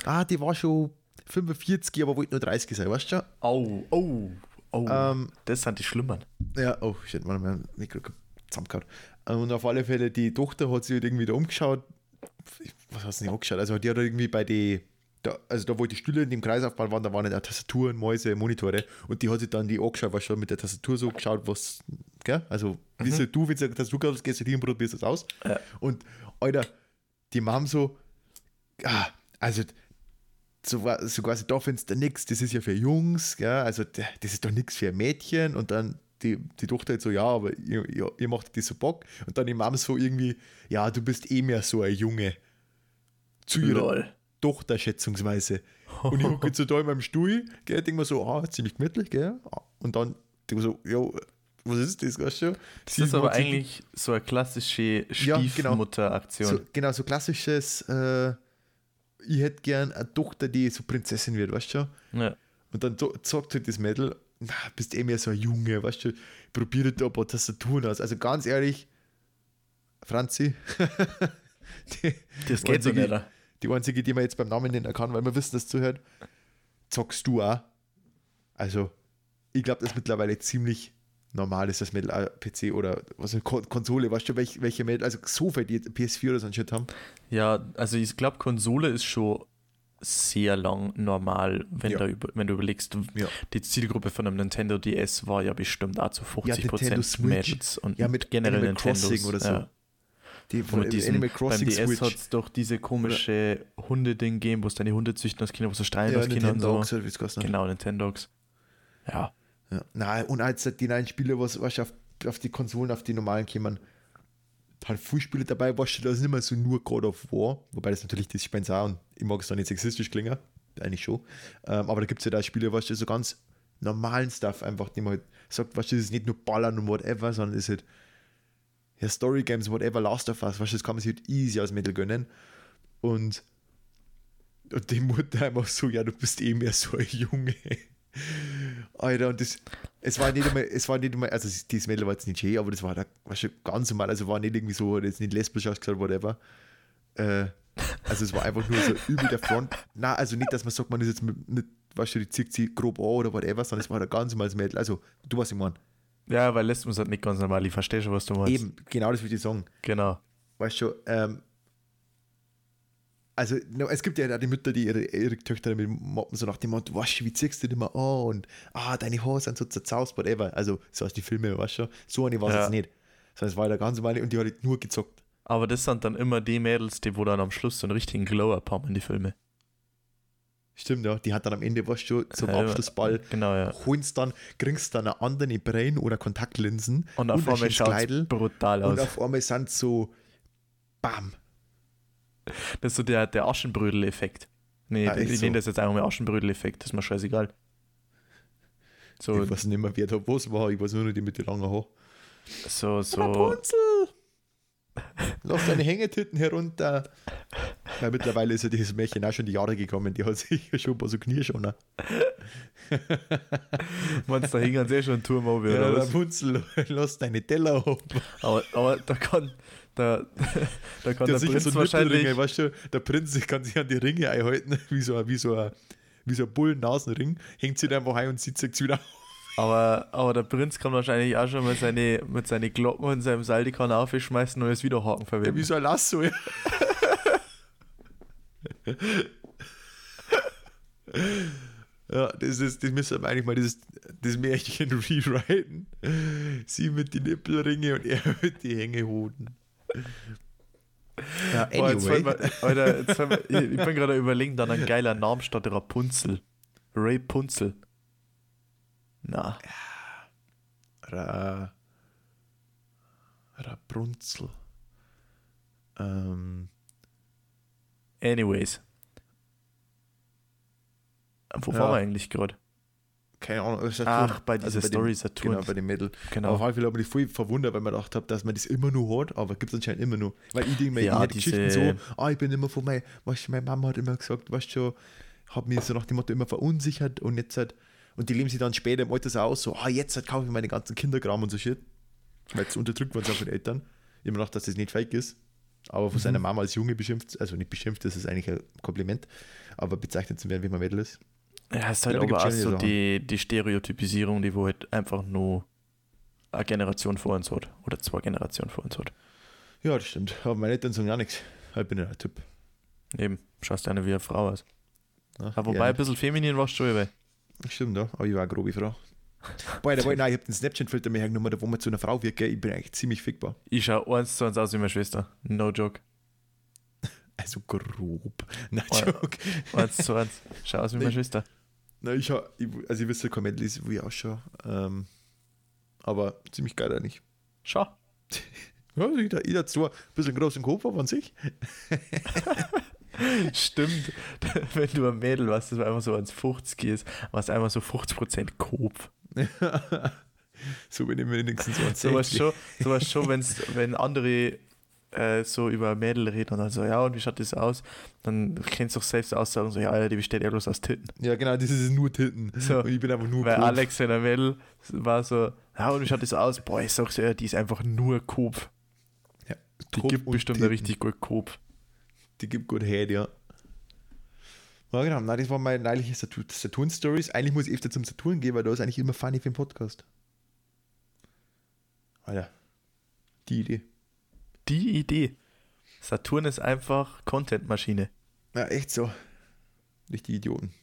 ah, die war schon 45, aber wollte nur 30 sein, weißt du schon? oh, oh, oh. Ähm, das sind die Schlimmern. Ja, oh shit, man, mein Mikro zusammengehauen. Und auf alle Fälle, die Tochter hat sich halt irgendwie da umgeschaut. Ich- Was hast du nicht angeschaut? Also, die hat irgendwie bei die, da, also da, wo die Stühle in dem Kreisaufbau waren, da waren ja Tastaturen, Mäuse, Monitore. Und die hat sich dann die angeschaut, was schon mit der Tastatur so geschaut, was, gell? Also, wie so, du, wenn du eine Tastatur hast, gehst du hin und probierst das aus. Ja. Und, Alter, die Mom so, ah, also, so, so quasi, da findest du nichts, das ist ja für Jungs, gell? also das ist doch nichts für Mädchen und dann die, die Tochter halt so, ja, aber ihr, ihr, ihr macht das so Bock und dann die Mom so irgendwie, ja, du bist eh mehr so ein Junge zu ihrer Lol. Tochter schätzungsweise und ich gucke jetzt so da in meinem Stuhl, gell, denke mir so, ah, ziemlich gemütlich, gell, und dann denke ich so, jo, was ist das, weißt du? Das ist aber eigentlich so eine klassische Ja, genau. Stiefmutter-Aktion. so, genau, so klassisches, äh, ich hätte gern eine Tochter, die so Prinzessin wird, weißt du? Ja. Und dann so- sagt halt das Mädel, na, bist eh mehr so ein Junge, weißt du, probiere da ein paar Tastaturen aus. Also ganz ehrlich, Franzi, die, Das geht so einzige- nicht. die einzige, die man jetzt beim Namen nennen kann, weil wir wissen, dass zuhört, zockst du auch. Also, ich glaube, das ist mittlerweile ziemlich normal ist, das Mädel auch PC oder was Konsole, weißt du, welche, welche Mädel, also so viele, die PS4 oder so ein Shit haben. Ja, also ich glaube, Konsole ist schon sehr lang normal, wenn, Ja. da über, wenn du überlegst, Ja. die Zielgruppe von einem Nintendo DS war ja bestimmt auch zu Ja, 50% Nintendo Switch. Mädels und Ja, mit generell Animal Nintendos. Crossing oder so. Ja. Die von mit diesem, Animal beim Crossing DS Switch. hat es doch diese komische Hunde-Ding gegeben, wo es deine Hunde züchten als Kinder, wo so streiten Ja, als Kinder und so. es kostet. Genau, Nintendogs. Ja. Ja. Nein, und als die neuen Spiele, was, was auf, auf die Konsolen, auf die normalen kommen, halt viele Spiele dabei, was da ist nicht mehr so nur God of War, wobei das natürlich das Spiel auch und ich mag es da nicht sexistisch klingen, eigentlich schon. Ähm, aber da gibt es ja da Spiele, was so ganz normalen Stuff einfach, die man halt sagt, was das ist nicht nur Ballern und whatever, sondern ist halt ja, Story Games, whatever, Last of Us, was das kann man sich halt easy als Mittel gönnen. Und, und die Mutter einfach so, ja, du bist eh mehr so ein Junge. Alter, und das, es war nicht einmal, es war nicht einmal, also dieses Mädel war jetzt nicht schön, aber das war da, schon ganz normal, also war nicht irgendwie so, hat jetzt nicht lesbisch ausgesagt, whatever. Äh, also es war einfach nur so übel der Front. Na, also nicht, dass man sagt, man ist jetzt mit, nicht, weißt du, die zieht sie grob an oder whatever, sondern es war da ganz normales Mädel. Also, du weißt, ich meine. Ja, weil Lesben sind nicht ganz normal. Ich verstehe schon, was du meinst. Eben, genau das würde ich sagen. Genau. Weißt du, ähm, also es gibt ja auch die Mütter, die ihre, ihre Töchter damit moppen, so nach dem Motto, weißt du, wie ziehst du dich immer an und ah, deine Haare sind so zerzaust, whatever. Also, so aus die Filme, weißt du, so eine war es Ja. nicht. Sondern es war da ganz normal und die hat halt nur gezockt. Aber das sind dann immer die Mädels, die wo dann am Schluss so einen richtigen Glow-Up haben in die Filme. Stimmt, ja. Die hat dann am Ende, was schon zum Ja, Abschlussball, Genau, ja. holst dann, kriegst dann eine andere Brillen oder Kontaktlinsen Und auf ein einmal schaut brutal und aus. auf einmal sind so, bam. Das ist so der, der Aschenbrödel-Effekt. Nee, Ah, ich nenne so? das jetzt einfach mal Aschenbrödel-Effekt, das ist mir scheißegal. So, Ich weiß nicht mehr, wer da was war. Ich weiß nur noch die mit den langen Haaren. so, so. Rapunzel! Lass deine Hängetitten herunter. Weil mittlerweile ist ja dieses Märchen auch schon die Jahre gekommen. Die hat sich ja schon ein paar so Knierschoner. Meinst du, da hingen sie eh schon einen Turm Ja, oder? Rapunzel, lass deine Teller hoch. Aber, aber da kann, da, da kann Der der Prinz so wahrscheinlich, weißt du, der Prinz kann sich an die Ringe einhalten, wie so, ein- wie so ein, wie so ein Bullen-Nasenring, hängt sich einfach ein und zieht sich wieder auf. aber, aber der Prinz kann wahrscheinlich auch schon mal seine, mit seinen Glocken und seinem Seil die kann aufschmeißen und es wieder Haken Ja, verwenden. wie so ein Lasso, ja. Ja, das ist, das müssen wir eigentlich mal das, das Märchen rewriten. Sie mit den Nippelringe und er mit die Hängehoden. Ja, Boah, jetzt anyway. Alter, jetzt ich, ich bin gerade überlegen, dann ein geiler Name statt Rapunzel. Ray Punzel. Na, Ra, Rapunzel. Ähm, anyways. Wo Ja. waren wir eigentlich gerade? Keine Ahnung. Saturn. Ach, bei dieser Also bei dem- Story Saturn. Genau, bei den Mädel. Genau. Aber auf jeden Fall habe ich mich voll verwundert, weil man gedacht habe, dass man das immer nur hat, aber gibt es anscheinend immer nur. Weil ich denke mir, Ja, diese- Geschichten so, ah, ich bin immer von meiner, weißt du, meine Mama hat immer gesagt, weißt du, schon, hat mich so nach dem Motto immer verunsichert und jetzt halt, und die leben sich dann später im Alter so aus, so, ah, jetzt halt kaufe ich meine ganzen Kinderkram und so Shit. Weil es unterdrückt worden sind von den Eltern. Ich habe gedacht, dass das nicht fake ist. Aber von Mhm. seiner Mama als Junge beschimpft, also nicht beschimpft, das ist eigentlich ein Kompliment, aber bezeichnet zu werden, wie man Mädel ist. Ja, es ist halt Ja, aber auch so Sachen. die, die Stereotypisierung, die wo halt einfach nur eine Generation vor uns hat. Oder zwei Generationen vor uns hat. Ja, das stimmt. Aber meine Eltern sagen ja nichts. Ich bin ja ein Typ. Eben, schaust eine wie eine Frau aus. Ja, Aber wobei gerne. ein bisschen feminin warst du schon dabei. Stimmt, ja. Aber ich war eine grobe Frau. Boah, nein, ich habe den Snapchat-Filter mir hergenommen, wo man zu einer Frau gell? Ich bin eigentlich ziemlich fickbar. Ich schau eins zu eins aus wie meine Schwester. No joke. Also grob. Ja. Joke. Eins zu eins. Schau aus wie meine. Schwester. Nein, ich, hab, ich, also ich wüsste kein Mädel, wie ich ausschaue. Ähm, aber ziemlich geil eigentlich. Schau. Ja, hat zwar ein bisschen großen Kopf, an sich. Stimmt. Wenn du ein Mädel warst, das war einfach so ans 50 ist, warst einfach so 50% Kopf. so bin ich wenigstens so ein So was schon, so was schon wenn's, wenn andere äh, so über Mädel reden und dann so, ja, und wie schaut das aus? Dann kennst du doch selbst Aussagen so, ja, die besteht ja bloß aus Titten. Ja, genau, das ist nur Titten. So. Und ich bin einfach nur Weil Kopf. Alex, ein Mädel war so, ja, und wie schaut das aus? Boah, ich sag's ja, die ist einfach nur Kopf. Ja, Die Kopf gibt bestimmt Titten. einen richtig gut Kopf. Die gibt gut Head, ja. Ja, genau. Nein, das war meine neuliche Saturn- Saturn-Stories. Eigentlich muss ich öfter zum Saturn gehen, weil da ist eigentlich immer funny für den Podcast. Alter. Die Idee. Die Idee. Saturn ist einfach Content-Maschine. Ja, echt so. Richtig Idioten.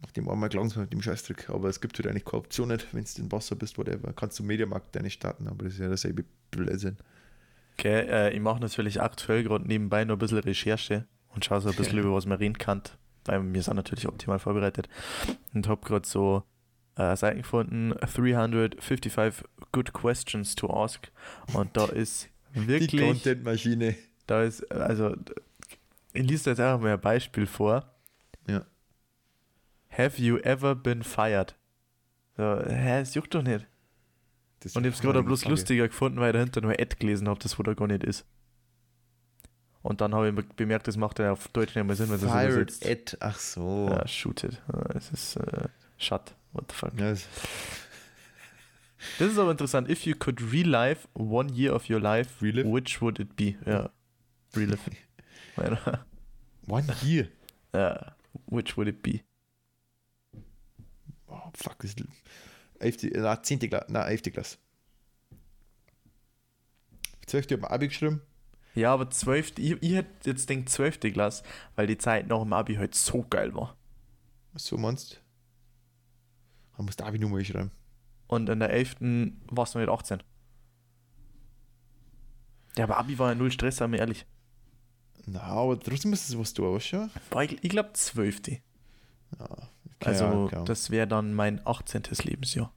Nach dem einmal sie mit dem Scheißdruck. Aber es gibt halt eigentlich keine Option nicht, wenn du in Wasser bist, whatever. Kannst du Mediamarkt deine starten, aber das ist ja derselbe Blödsinn. Okay, äh, ich mache natürlich aktuell gerade nebenbei noch ein bisschen Recherche und schaue so ein bisschen über was man reden kann, weil wir sind natürlich optimal vorbereitet und habe gerade so äh, Seiten gefunden, 355 good questions to ask und da ist Die wirklich, Content-Maschine. da ist, also ich lese jetzt einfach mal ein Beispiel vor. Ja. Have you ever been fired? So, hä, es juckt doch nicht. Das Und ich habe es gerade bloß Frage. lustiger gefunden, weil ich dahinter nur Ad gelesen habe, das wo da gar nicht ist. Und dann habe ich be- bemerkt, das macht ja auf Deutsch nicht mehr Sinn, wenn es das Fired übersetzt. at. Ach so. Ja, shoot it. Es ist äh, shut. What the fuck. Ja, das- ist aber interessant. If you could relive one year of your life, Relive? which would it be? Ja. Relive. One year. ja. Which would it be? Oh, fuck, das ist 11. Na, 10. Klasse. Na, 11. Klasse. 12. habe ich Abi geschrieben. Ja, aber 12. Ich, ich hätte jetzt denkt 12. Klasse, weil die Zeit nach dem Abi halt so geil war. Was so meinst Man muss Abi Nummer schreiben. Und in der 11. warst du nicht 18. Ja, aber Abi war ja null Stress, sagen wir ehrlich. Na, aber trotzdem ist es was du was schon. Boah, ich, ich glaube 12. Ja, Also, klar. das wäre dann mein 18. Lebensjahr.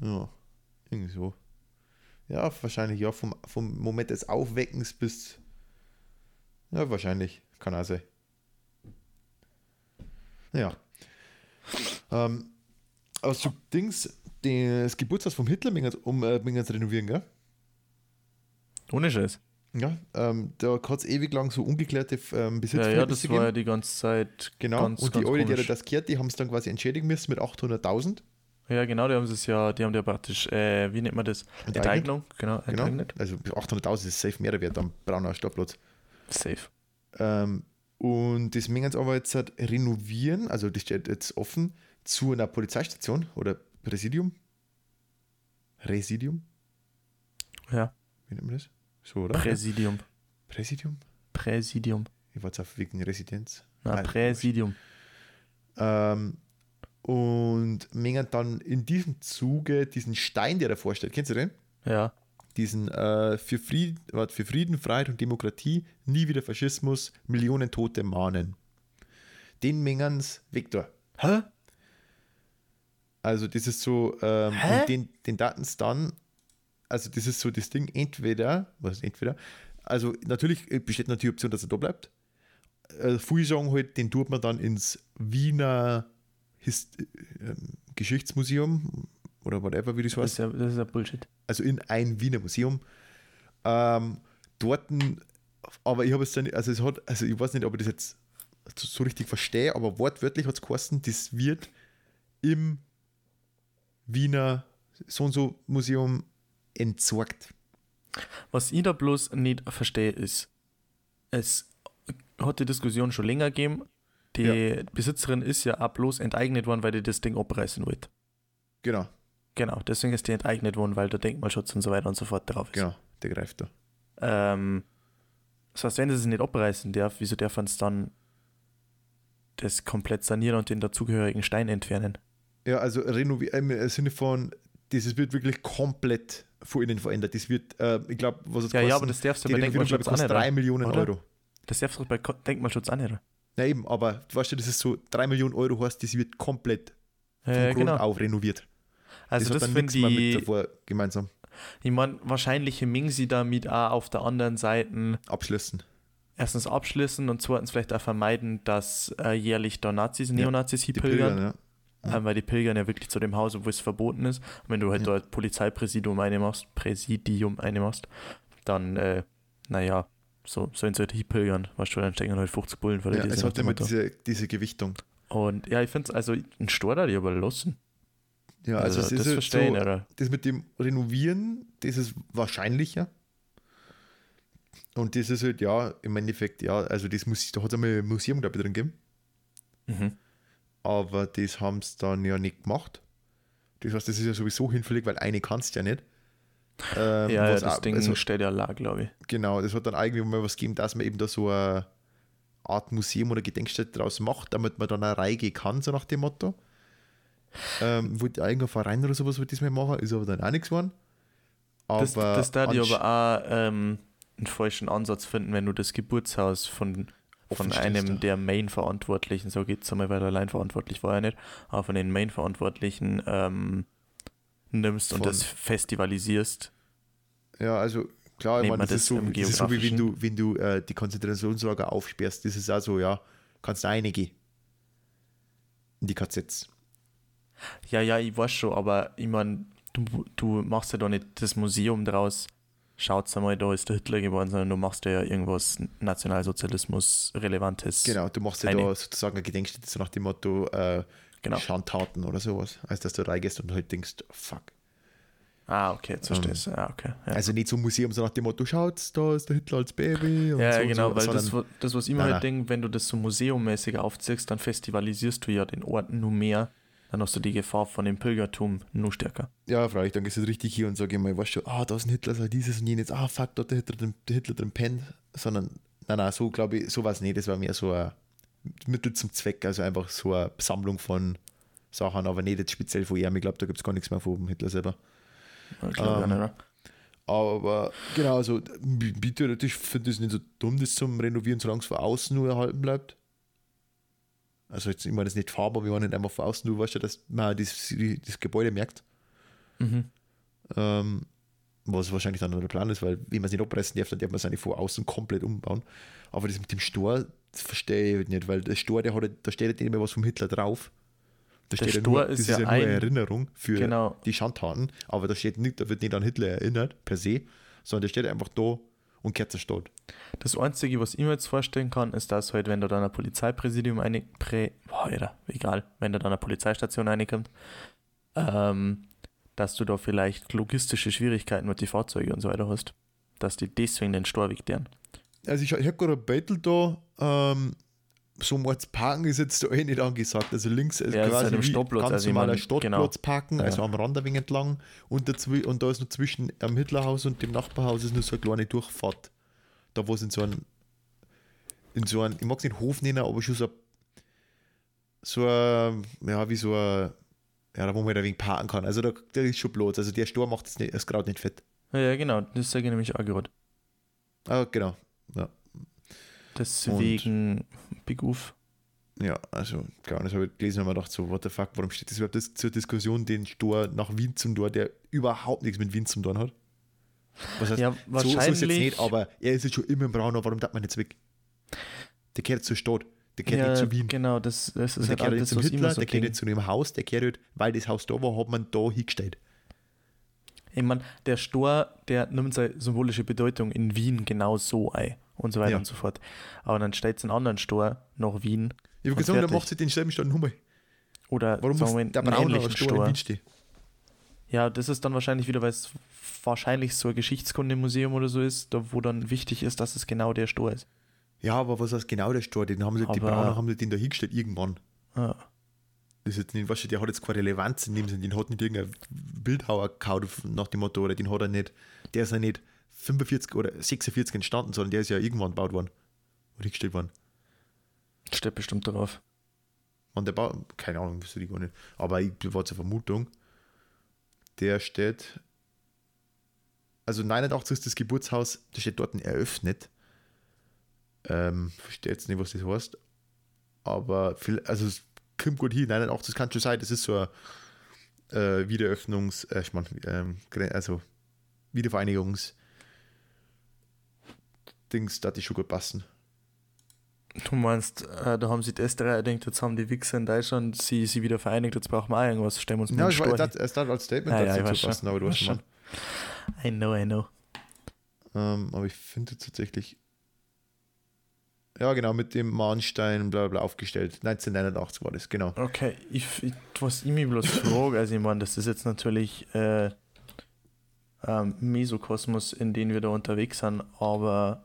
Ja, irgendwie so. Ja, wahrscheinlich, ja, vom, vom Moment des Aufweckens bis. Ja, wahrscheinlich. Kann sein. Ja. Ähm, aber so Dings, das Geburtstag vom Hitler um äh, renovieren, gell? Ohne Scheiß. Ja, ähm, da hat es ewig lang so ungeklärte ähm, Ja, ja, Besitzverhältnisse das war ja die ganze Zeit. Genau, ganz, und die Eule, die das gehört, die haben es dann quasi entschädigen müssen mit 800.000. Ja, genau, die haben es ja, die haben ja praktisch, äh, wie nennt man das? Enteignung, genau, Genau. enteignet. Also 800.000 ist safe mehr wert am Brauner Stadtplatz. Safe. Ähm, und das mengen sie aber jetzt halt renovieren, also das steht jetzt offen, zu einer Polizeistation oder Präsidium. Residium? Ja, Wie nennt man das? So, oder? Präsidium. Präsidium? Präsidium. Ich war jetzt auf wegen Residenz. Na, Nein, Präsidium. Ähm, und mengen dann in diesem Zuge diesen Stein, der davor steht. Kennst du den? Ja. Diesen äh, für, Frieden, warte, für Frieden, Freiheit und Demokratie, nie wieder Faschismus, Millionen Tote mahnen. Den mengen's Viktor. Hä? Also das ist so, ähm, und den, den Datens dann, also das ist so das Ding, entweder, was ist entweder, also natürlich besteht natürlich die Option, dass er da bleibt. Äh, viele sagen halt, den tut man dann ins Wiener Hist äh, Geschichtsmuseum oder whatever, wie das heißt. das ist ja Bullshit. Also in ein Wiener Museum. Ähm, dort, aber ich habe es dann, also es hat, also ich weiß nicht, ob ich das jetzt so, so richtig verstehe, aber wortwörtlich hat es geheißen, das wird im Wiener so und so Museum entsorgt. Was ich da bloß nicht verstehe, ist, es hat die Diskussion schon länger gegeben. Die Besitzerin ist ja auch bloß enteignet worden, weil die das Ding abreißen wollte. Genau, Genau, deswegen ist die enteignet worden, weil der Denkmalschutz und so weiter und so fort drauf ist. genau, der greift da. Ähm, das heißt, wenn sie es nicht abreißen darf, wieso darf man es dann das komplett sanieren und den dazugehörigen Stein entfernen? Ja, also renovieren im Sinne von, das wird wirklich komplett von innen verändert. Das wird, äh, ich glaube, was es Ja, ja, kosten- aber das darfst du bei Denkmalschutz kostet nicht. 3 Millionen oder? Euro. Das darfst du bei Denkmalschutz nicht. Na eben, aber du weißt ja, das ist so 3 Millionen Euro heißt, das wird komplett von Ja, Grund genau. auf renoviert. Also das, dann finde nichts mehr mit ich, davor gemeinsam ich meine, wahrscheinlich hängen sie damit auch auf der anderen Seite abschließen. erstens abschließen und zweitens vielleicht auch vermeiden, dass äh, jährlich da Nazis, Neonazis Die hinpilgern. Pilgern, ja. Weil die pilgern ja wirklich zu dem Haus, wo es verboten ist. Und wenn du halt Ja. dort Polizeipräsidium eine machst, Präsidium eine machst, dann, äh, naja, so sollen sie halt hinpilgern. Weißt du, dann stecken halt 50 Bullen vor der ja es hat immer diese, diese Gewichtung. Und ja, ich finde es, also ein Stor die aber lassen. Ja, also, Also, es ist das halt verstehe ich so, oder? das mit dem Renovieren, das ist wahrscheinlicher. Und das ist halt, ja, im Endeffekt, ja, also das muss, da hat es einmal ein Museum, glaube ich, drin gegeben. Mhm. Aber das haben sie dann ja nicht gemacht. Das heißt, das ist ja sowieso hinfällig, weil eine kannst ja nicht. Ähm, Ja, ja, das auch- Ding also, steht ja la, glaube ich. Genau, das hat dann irgendwie mal was gegeben, dass man eben da so eine Art Museum oder Gedenkstätte draus macht, damit man dann eine Reihe gehen kann, so nach dem Motto. Ähm, wollte irgendein Verein oder sowas wollte das mal machen, ist aber dann auch nichts geworden. Aber Das, das da die ansch- aber auch ähm, einen falschen Ansatz finden, wenn du das Geburtshaus von, von einem der Main-Verantwortlichen, so geht es einmal, weil allein verantwortlich war er nicht, aber von den Main-Verantwortlichen ähm, nimmst und Von- das festivalisierst. Ja, also klar, ich meine, man das, ist das so, das ist so wie wenn du, wenn du äh, die Konzentrationslager aufsperrst, das ist auch so, ja, kannst du einige in die KZs. Ja, ja, ich weiß schon, aber ich meine, du, du machst ja da nicht das Museum draus, schaut's einmal, da ist der Hitler geboren, sondern du machst ja irgendwas Nationalsozialismus-Relevantes. Genau, du machst ja Eine- da sozusagen eine Gedenkstätte so nach dem Motto äh, Genau. Schandtaten oder sowas, als dass du reingehst und halt denkst, fuck. Ah, okay, jetzt verstehst du. Ja, okay. Ja. Also nicht so ein Museum, so nach dem Motto, schaut, da ist der Hitler als Baby. Und Ja, so und genau, so, weil sondern, das, das, was ich Nein, halt denke, wenn du das so museummäßig aufziehst, dann festivalisierst du ja den Ort nur mehr. Dann hast du die Gefahr von dem Pilgertum nur stärker. Ja, freilich, dann gehst du richtig hier und sag immer, weißt du, ah, da ist ein Hitler, so dieses und jenes, ah, fuck, hat der Hitler, drin- der Hitler drin pennt. Sondern, nein, nein, so glaube ich, so war es nicht. Das war mehr so ein Mittel zum Zweck, also einfach so eine Sammlung von Sachen, aber nicht jetzt speziell von ihm. Ich glaube, da gibt es gar nichts mehr vom Hitler selber. Ich glaub Ähm, ja oder? Aber genau, also bitte natürlich finde ich es nicht so dumm, das zum Renovieren, solange es von außen nur erhalten bleibt. Also jetzt immer das nicht fahrbar, wir waren nicht einfach von außen, du weißt ja, dass man das, das Gebäude merkt. Mhm. Ähm, was wahrscheinlich dann der Plan ist, weil wenn man es nicht abreißen darf, dann darf man es eigentlich von außen komplett umbauen. Aber das mit dem Stor, das verstehe ich nicht, weil der Stor, der hat, da steht nicht mehr was vom Hitler drauf. Da Der steht ja Stor nur, ist das ja ist ja nur eine Erinnerung für Genau. die Schandtaten, aber da steht nicht, da wird nicht an Hitler erinnert, per se, sondern der steht einfach da und kehrt zerstört. Das Einzige, was ich mir jetzt vorstellen kann, ist, dass halt, wenn du dann ein Polizeipräsidium eine Prä, boah, Alter, egal, wenn du dann eine Polizeistation reinkommt, ähm, dass du da vielleicht logistische Schwierigkeiten mit den Fahrzeugen und so weiter hast. Dass die deswegen den Storweg deren. Also ich, ich habe gerade ein Beitel da, ähm, so mal zu parken ist jetzt da eh nicht angesagt. Also links ist Ja, es ist quasi halt wie Stadtplatz, ganz also normaler Stadtplatz genau. parken, also Ja. am Rand ein wenig entlang und, dazwi und da ist noch zwischen am Hitlerhaus und dem Nachbarhaus ist nur so eine kleine Durchfahrt. Da wo es in so ein in so ein, ich mag es nicht Hof nennen, aber schon so ein, so ein, ja, wie so ein, ja, da wo man da ein wenig parken kann. Also da, der ist schon Platz. Also der Stor macht das, nicht, das Kraut nicht fett. Ja, ja, genau, das sage ich nämlich auch gerade. Ah, genau. Ja. Deswegen Big Uf. Ja, also, klar, das habe ich gelesen und mir gedacht, so, what the fuck, warum steht das überhaupt das zur Diskussion, den Stor nach Wien zum Tor, der überhaupt nichts mit Wien zum tun hat? Was heißt, Ja, so, so ist wahrscheinlich. jetzt nicht, aber er ist jetzt schon immer im Braunau, warum darf man jetzt weg? Der kehrt zur Stadt, der kehrt ja, nicht zu Wien. Genau, das, das Und ist der halt kehrt nicht zum Hitler, so der kehrt nicht zu einem Haus, der kehrt halt, weil das Haus da war, hat man da hingestellt. Ich meine, der Stor, der nimmt seine symbolische Bedeutung in Wien genau so ein und so weiter Ja. und so fort. Aber dann stellt es einen anderen Stor nach Wien Ich habe Und gesagt, der fertig. macht sich denselben Stand nochmal. oder Warum sagen wir, der einen Braunauer ähnlichen Stor in. Wien stehen? Ja, das ist dann wahrscheinlich wieder, weil es wahrscheinlich so ein Geschichtskundemuseum oder so ist, da wo dann wichtig ist, dass es genau der Stor ist. Ja, aber was heißt genau der Stor? Den haben sie, die Aber- Brauner haben sie den da hingestellt irgendwann. Ja. Das ist jetzt nicht, weißt du, der hat jetzt keine Relevanz in dem Sinn, den hat nicht irgendein Bildhauer gekauft nach dem Motto, oder den hat er nicht, der ist ja nicht 45 oder 46 entstanden, sondern der ist ja irgendwann gebaut worden. Oder hingestellt worden. Steht bestimmt darauf. Wann der Bau, keine Ahnung, wüsste ich gar nicht. Aber ich war zur Vermutung, der steht, also 89 ist das Geburtshaus, der steht dort eröffnet. Ähm, verstehe jetzt nicht, was das heißt. Aber viel, also es kommt gut hin, 89 kann schon sein, das ist so ein äh, Wiederöffnungs, äh, ich mein, ähm, also Wiedervereinigungs Dings, da die schon gut passen. Du meinst, äh, da haben sie die Österreicher gedacht, jetzt haben die Wichser in Deutschland sie, sie wieder vereinigt, jetzt brauchen wir auch irgendwas, stellen wir uns mit Ja, hin. das, als Statement Ja, ja, dazu weiß zu passen, schon, aber du weiß hast schon. I know, I know. Ähm, aber ich finde tatsächlich. Ja, genau, mit dem Mahnstein bla bla aufgestellt. 1989 war das, genau. Okay, ich, ich, was ich mich bloß frage, also ich meine, das ist jetzt natürlich äh, ähm, Mesokosmos, in dem wir da unterwegs sind, aber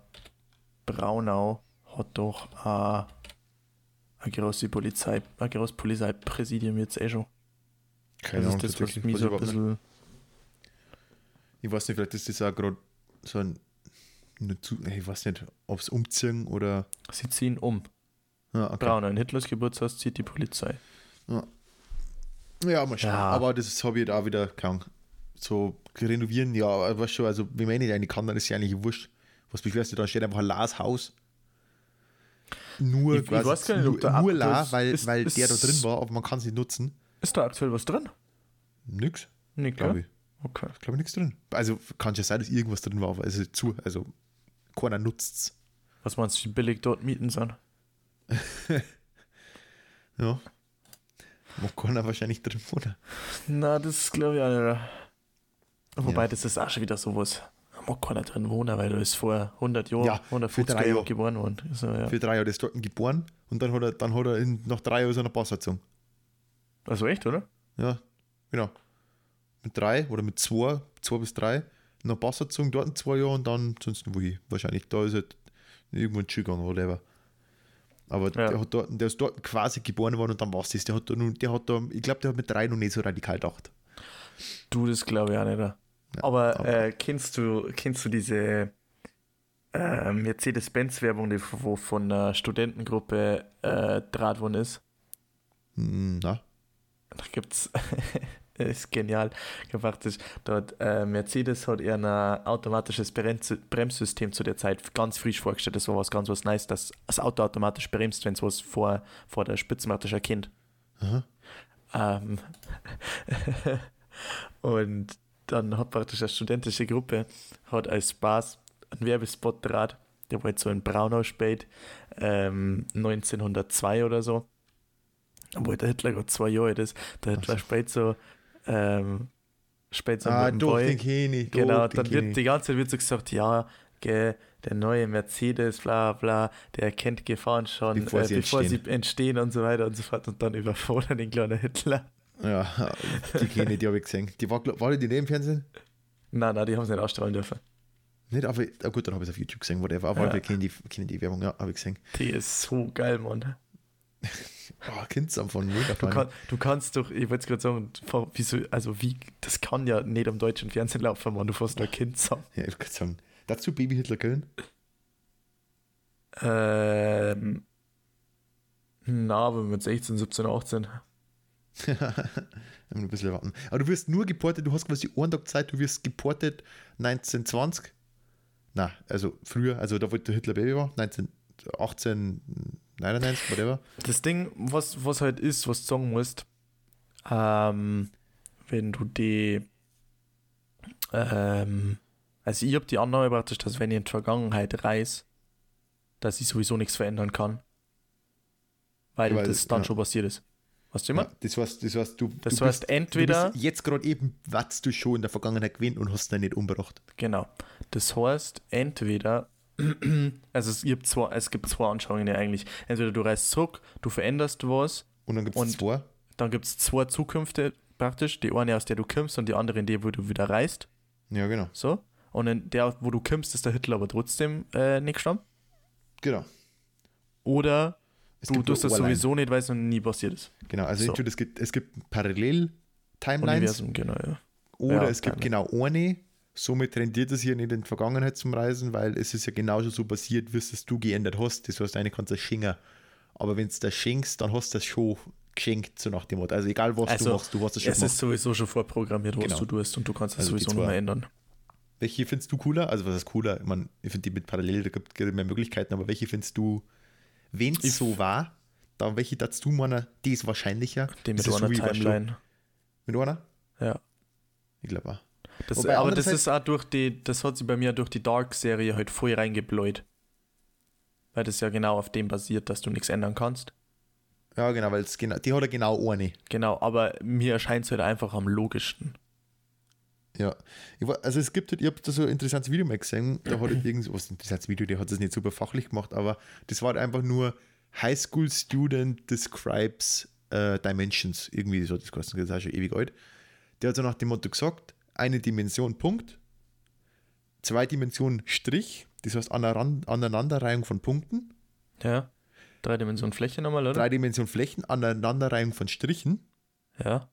Braunau hat doch äh, eine große Polizei, ein großes Polizeipräsidium jetzt eh schon. Keine das Ahnung, ist das, was mich so ein bisschen. Ich weiß nicht, vielleicht ist das auch gerade so ein. Ich weiß nicht, ob es umziehen oder. Sie ziehen um. Ja, okay. Braunau in Hitlers Geburtshaus zieht die Polizei. ja mal schauen. Ja. Aber das habe ich da wieder keine. So renovieren, ja, weißt du, also, wie meine ich eigentlich kann, dann ist ja eigentlich wurscht. Was beschwerst du, da steht einfach ein Lars Haus. Nur, Ich- ich weiß gar nicht, ob nur, da nur La, ist- weil, ist- weil ist- der da drin war, aber man kann sie nutzen. Ist da aktuell was drin? Nix, Nee, glaube ich. Okay. glaube ich, nichts drin. Also kann schon sein, dass irgendwas drin war, aber also zu, also keiner nutzt's. Was meinst du, wie billig dort Mieten sind? Ja. Mag keiner wahrscheinlich drin, oder? Na, das glaube ich auch nicht. Wobei, Ja. das ist auch schon wieder sowas. Da mag keiner drin wohnen, weil du ist vor 100 Jahren, Ja, 150 für drei Jahren Jahre. geboren worden. Also, ja. Für drei Jahre ist dort geboren und dann hat er, dann hat er in, nach drei Jahren so eine Passsatzung. Also echt, oder? Ja, genau. Mit drei oder mit zwei, zwei bis drei, eine Passsatzung dort in zwei Jahren und dann sonst wohin. Wahrscheinlich da ist er irgendwo in Schule gegangen, whatever. Aber Ja. der, hat dort, der ist dort quasi geboren worden und dann war es das. Der hat da, nun- der hat da, ich glaube, der hat mit drei noch nicht so radikal gedacht. Du, das glaube ich auch nicht. Aber aber- äh, kennst, du, kennst du diese äh, Mercedes-Benz-Werbung, die wo von einer Studentengruppe äh, draht worden ist? Hm, Na, Da gibt's ist genial gemacht. Ist, dort, äh, Mercedes hat eher ein automatisches Brems Bremssystem zu der Zeit ganz frisch vorgestellt. Das war was ganz was Nice, dass das Auto automatisch bremst, wenn es was vor, vor der Spitzenmatte erkennt. Ähm, und dann hat praktisch eine studentische Gruppe hat als Spaß einen Werbespot draht, der war jetzt so in Braunau spät, ähm, 1902 oder so. Obwohl der Hitler gerade zwei Jahre alt ist, der Hitler so. spät so, ähm, spät so Ah, doch, Boy. den ich. Genau, dann wird die ganze Zeit wird so gesagt, ja, gell, der neue Mercedes, bla bla, der kennt Gefahren schon, Bevor äh, sie bevor entstehen. sie entstehen und so weiter und so fort und dann überfordern den kleinen Hitler. Ja, die kenne ich, die habe ich gesehen. Die war, war die neben dem Fernsehen? Nein, nein, die haben es nicht ausstrahlen dürfen. Nicht, aber ah, gut, dann habe ich es auf YouTube gesehen, whatever. Aber Ja. wir kennen die, kennen die Werbung, ja, habe ich gesehen. Die ist so geil, Mann. Oh, Kindsam von mega Du, kann, du kannst doch, ich wollte es gerade sagen, wieso, also wie, das kann ja nicht am deutschen Fernsehen laufen, Mann, du fährst nur Kind zusammen. Ja, ich kann sagen. Dazu Baby Hitler killen. Ähm, na, aber mit 16, 17, 18. ein bisschen warten. Aber du wirst nur geportet, du hast quasi einen Tag Zeit, du wirst geportet 1920. Na, also früher, also da wo der Hitler Baby war, 1918, 99, whatever. Das Ding, was, was halt ist, was du sagen musst, ähm, wenn du die, ähm, also ich habe die Annahme praktisch, dass wenn ich in die Vergangenheit reise, dass ich sowieso nichts verändern kann. Weil, Weil, das dann ja. schon passiert ist. Weißt du immer? Ja, das heißt, das heißt, du, Das du heißt, bist, entweder, du jetzt gerade eben, was du schon in der Vergangenheit gewinnt und hast dann nicht umgebracht. genau, das heißt, entweder, also es gibt zwei, es gibt zwei Anschauungen eigentlich. Entweder du reist zurück, du veränderst was, Und dann gibt es zwei. dann gibt es zwei Zukünfte praktisch, die eine, aus der du kommst und die andere, in der, wo du wieder reist. Ja, genau. So. Und in der, wo du kommst, ist der Hitler aber trotzdem äh, nicht gestorben. Genau. Oder Es du tust das eine Line. sowieso nicht, weil es noch nie passiert ist. Genau, also So. entweder es gibt, es gibt Parallel-Timelines genau, ja. oder Ja, es gibt genau eine. Somit rendiert es hier nicht in die Vergangenheit zum Reisen, weil es ist ja genauso so passiert, wie es du geändert hast. Das heißt, eine kannst du schenken. Aber wenn du das schenkst, dann hast du das schon geschenkt, so nach dem Motto. Also egal, was Also, du machst, du hast es schon Es gemacht. ist sowieso schon vorprogrammiert, was Genau. du tust und du kannst es Also sowieso nicht mehr ändern. Welche findest du cooler? Also was ist cooler? Ich, mein, ich finde die mit Parallel, da gibt es mehr Möglichkeiten, aber welche findest du, wenn es so war, dann welche dazu du meiner, die ist wahrscheinlicher? Die mit einer Timeline. Mit einer? Ja. Ich glaube auch. Das, Wobei aber das ist auch durch die, das hat sie bei mir durch die Dark-Serie halt voll reingebläut. Weil das ja genau auf dem basiert, dass du nichts ändern kannst. Ja, genau, weil es genau, die hat ja genau eine. Genau, aber mir erscheint es halt einfach am logischsten. Ja. War, also es gibt halt, ich habe da so ein interessantes Video mal gesehen, da hat halt irgend was ein interessantes Video, der hat das nicht super fachlich gemacht, aber das war halt einfach nur High School Student describes äh, Dimensions. Irgendwie so, das kostet das ist auch schon ewig alt. Der hat so nach dem Motto gesagt, eine Dimension Punkt, zwei Dimensionen Strich, das heißt Aneinanderreihung von Punkten, Ja. Drei Dimensionen Fläche nochmal, oder? drei Dimensionen Flächen, Aneinanderreihung von Strichen, Ja.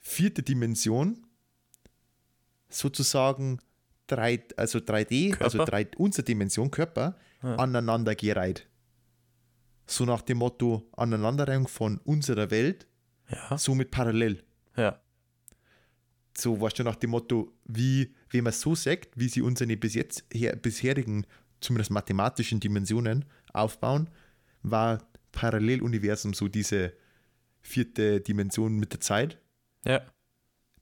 vierte Dimension sozusagen drei, also 3D, Körper? also drei, unsere Dimension Körper, Ja. aneinandergereiht. So nach dem Motto Aneinanderreihung von unserer Welt, Ja. somit parallel. Ja. So weißt du nach dem Motto, wie, wie man so sagt, wie sie unsere bis jetzt her, bisherigen, zumindest mathematischen Dimensionen aufbauen, war Paralleluniversum so diese vierte Dimension mit der Zeit. Ja.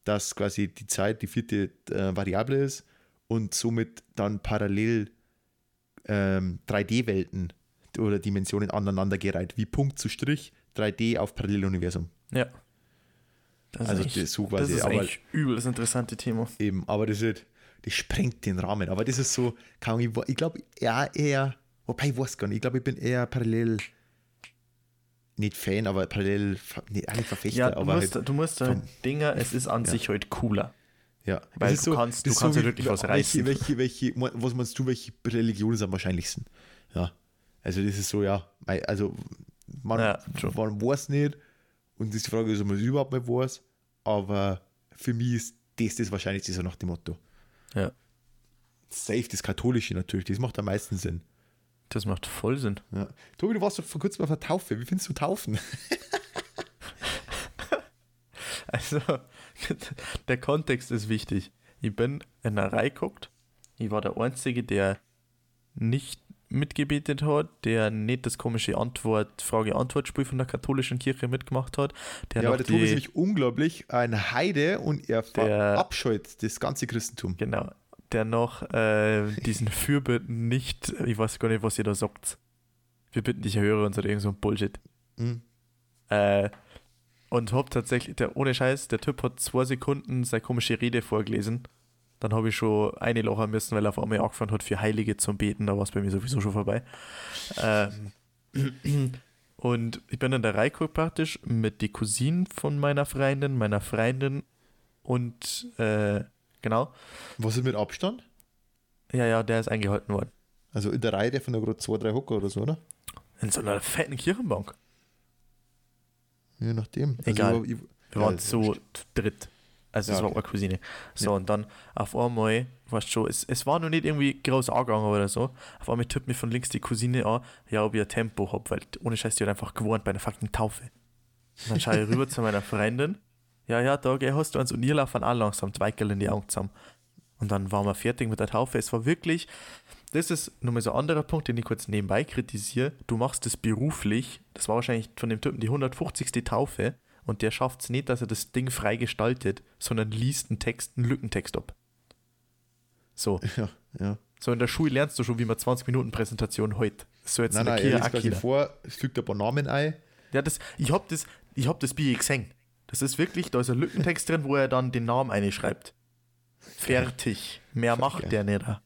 Dass quasi die Zeit die vierte äh, Variable ist und somit dann parallel ähm, 3D-Welten oder Dimensionen aneinandergereiht, wie Punkt zu Strich, 3D auf Paralleluniversum. Ja. Das Also ist, das so das quasi, ist aber übel das interessante Thema. eben, aber das ist, das sprengt den Rahmen. Aber das ist so, kann ich, ich glaube, ja, eher, wobei ich weiß gar nicht, ich glaube, ich bin eher parallel, nicht Fan, aber parallel, nicht, nicht Verfechter, Ja, du aber musst, halt, du musst halt Dinger, es ist an Ja. sich halt cooler. Ja, Weil ist du kannst- du ist kannst ja wie- wirklich was reißen. welche, welche, welche, was meinst du, welche Religionen sind am wahrscheinlichsten? Ja, also das ist so, ja, also man, Ja, man weiß nicht und das ist die Frage, ist, ob man es überhaupt nicht weiß, aber für mich ist das das Wahrscheinlichste so nach dem Motto. Ja. Safe, das Katholische natürlich, das macht am meisten Sinn. Das macht voll Sinn. Ja. Tobi, du warst doch vor kurzem auf der Taufe, wie findest du Taufen? Also, der Kontext ist wichtig. Ich bin in der Reihe geguckt. Ich war der Einzige, der nicht mitgebetet hat, der nicht das komische Antwort, Frage-Antwort-Spiel von der katholischen Kirche mitgemacht hat. Der ja, aber der Tobi ist nämlich unglaublich ein Heide und er verabscheut das ganze Christentum. genau, der noch äh, diesen Fürbitten nicht, ich weiß gar nicht, was ihr da sagt. Wir bitten dich, höre uns oder irgend so ein Bullshit. Mhm. Äh, und hab tatsächlich, der, ohne Scheiß, der Typ hat zwei Sekunden seine komische Rede vorgelesen. Dann habe ich schon eine lachen müssen, weil er auf einmal angefangen hat, für Heilige zum Beten. Da war es bei mir sowieso schon vorbei. Ähm, und ich bin in der geguckt praktisch mit die Cousinen von meiner Freundin, meiner Freundin und äh, genau. Was ist mit Abstand? Ja, ja, der ist eingehalten worden. Also in der Reihe der von der gerade zwei, drei Hocker oder so, oder? In so einer fetten Kirchenbank. Je nachdem. Egal. Also, ich, Wir waren ja, zu dritt. Also es Ja, war okay. eine Cousine. So, Ja. und dann auf einmal, weißt du schon, es, es war noch nicht irgendwie groß angegangen oder so. Auf einmal tippt mir von links die Cousine an, ja, ob ich ein Tempo hab, weil ohne Scheiß, die hat einfach gewohnt bei einer fucking Taufe. Und dann schaue ich rüber zu meiner Freundin. Ja, ja, da geh, hast du eins und ihr laufen auch langsam, Weikel in die Augen zusammen. Und dann waren wir fertig mit der Taufe. Es war wirklich, das ist nochmal so ein anderer Punkt, den ich kurz nebenbei kritisiere. Du machst das beruflich, das war wahrscheinlich von dem Typen die 150. Taufe und der schafft es nicht, dass er das Ding frei gestaltet, sondern liest einen Text, einen Lückentext ab. So, ja, ja. so in der Schule lernst du schon, wie man 20 Minuten Präsentation heute. So jetzt Nein, in der nein, quasi jeder. vor, es fügt ein paar Namen ein. Ja, das, ich hab das, ich hab das Bier gesehen. Das ist wirklich, da ist ein Lückentext drin, wo er dann den Namen einschreibt. Fertig. Mehr macht der nicht. Ja,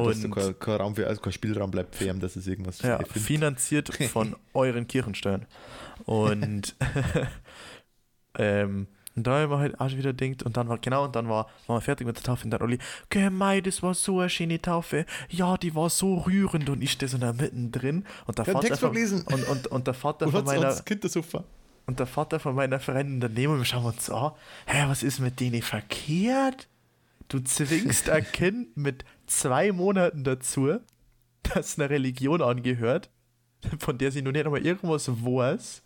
dass da Und- kein, kein, Raum für, also kein Spielraum bleibt für ihn, dass es irgendwas Ja, finanziert von euren Kirchensteuern. Und ähm, und da haben wir halt auch schon wieder denkt und dann war genau und dann war, waren wir fertig mit der Taufe und dann Olli, geh mei, das war so eine schöne Taufe. Ja, die war so rührend und ich stehe so da mittendrin und der Ja, Vater Text von, und, und, und der Vater Und von meiner ans Kindersofa. Und der Vater von meiner Freundin daneben und wir schauen uns an. Hä, was ist mit denen verkehrt? Du zwingst ein Kind mit zwei Monaten dazu, das einer Religion angehört, von der sie noch nicht einmal irgendwas weiß.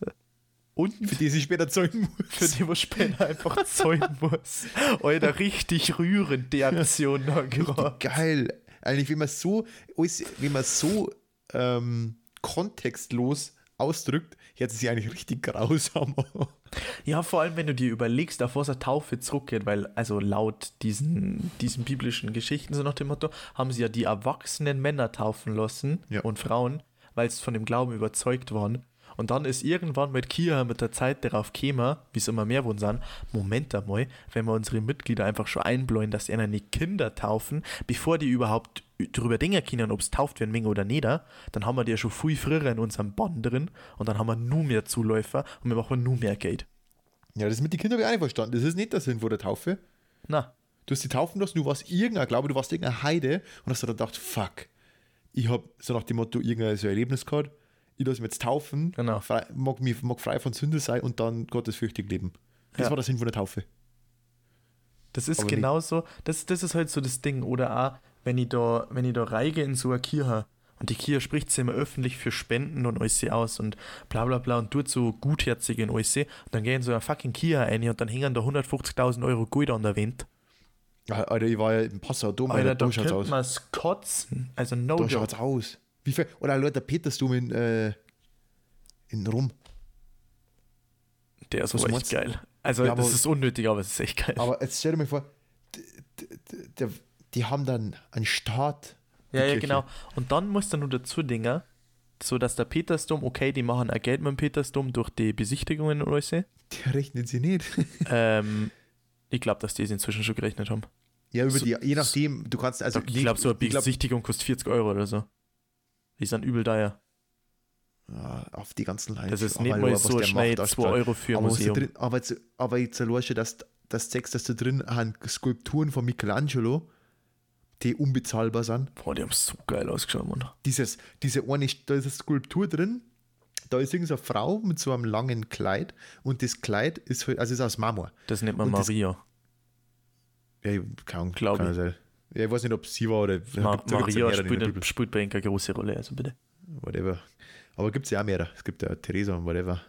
Und Für die sie später zeugen für muss. die man später einfach zeugen muss. Alter, richtig rührend, die Aktion da gerade. Geil. Eigentlich, wenn man so, wenn man so ähm, kontextlos ausdrückt, hört es sich eigentlich richtig grausam. Ja, vor allem, wenn du dir überlegst, auf was eine Taufe zurückgeht, weil, also laut diesen, diesen biblischen Geschichten, so nach dem Motto, haben sie ja die erwachsenen Männer taufen lassen Ja. und Frauen, weil sie von dem Glauben überzeugt waren. Und dann ist irgendwann mit Kia mit der Zeit darauf gekommen, wie es immer mehr wurden, sagen, Moment einmal, wenn wir unsere Mitglieder einfach schon einbläuen, dass sie die Kinder taufen, bevor die überhaupt darüber denken können, ob es tauft werden Menge oder nicht, dann haben wir die ja schon viel früher in unserem Band drin und dann haben wir nur mehr Zuläufer und wir machen nur mehr Geld. Ja, das mit den Kindern habe ich auch nicht verstanden. Das ist nicht der Sinn von der Taufe. Na, Du hast die taufen lassen, du warst irgendein Glaube, du warst irgendeine Heide und hast dann gedacht, fuck, ich habe so nach dem Motto irgendein so Erlebnis gehabt, ich lasse mich jetzt taufen, Genau. frei, mag, mich, mag frei von Sünde sein und dann gottesfürchtig leben. Das Ja. war der Sinn von der Taufe. Das ist Aber genauso, das, das ist halt so das Ding. Oder auch, wenn ich da, wenn ich da reige in so eine Kirche und die Kirche spricht sich immer öffentlich für Spenden und alles aus und bla bla bla und tut so gutherzig in alles und dann gehen so eine fucking Kirche rein und dann hängen da 150.000 Euro Gold an der Wand. Alter, ich war ja im Passau Dom, Alter, Alter, da da schaut's könnte aus. man kotzen. Also no Da joke. schaut's aus. Wie viel, oder Leute, der Petersdom in, äh, in Rom. Der ist Was echt du? geil. Also Ja, das aber- ist unnötig, aber es ist echt geil. Aber jetzt stell dir mal vor, d- d- d- der- die haben dann einen Staat. die Ja, ja, genau. Und dann muss dann nur dazu Dinger, so dass der Petersdom, okay, die machen auch Geld mit dem Petersdom durch die Besichtigungen und alles. Die rechnen sie nicht. ähm, ich glaube, dass die es inzwischen schon gerechnet haben. Ja, über So- die, je nachdem, du kannst also. ich glaube, so eine ich glaub, Besichtigung kostet 40 Euro oder so. Die sind übel teuer. ja, auf die ganzen Leute. Das ist nicht mal so der schnell macht, 2 ausstrahlt. Euro für ein aber, Museum. drin, aber, jetzt, aber jetzt erlässt du, dass das zeigst, dass da drin haben Skulpturen von Michelangelo, die unbezahlbar sind. Boah, die haben so geil ausgeschaut, Mann. Dieses, diese eine, da ist eine Skulptur drin, da ist irgendeine Frau mit so einem langen Kleid und das Kleid ist, halt- also ist aus Marmor. Das nennt man Und das- Maria. Ja, ich- keine Glaub kann ich. sein. Ja, ich weiß nicht, ob sie war oder. Ma da Maria der spielt, Bibel. spielt bei ihnen keine große Rolle, also bitte. Whatever. Aber gibt es ja auch mehrere. Es gibt ja Theresa und whatever.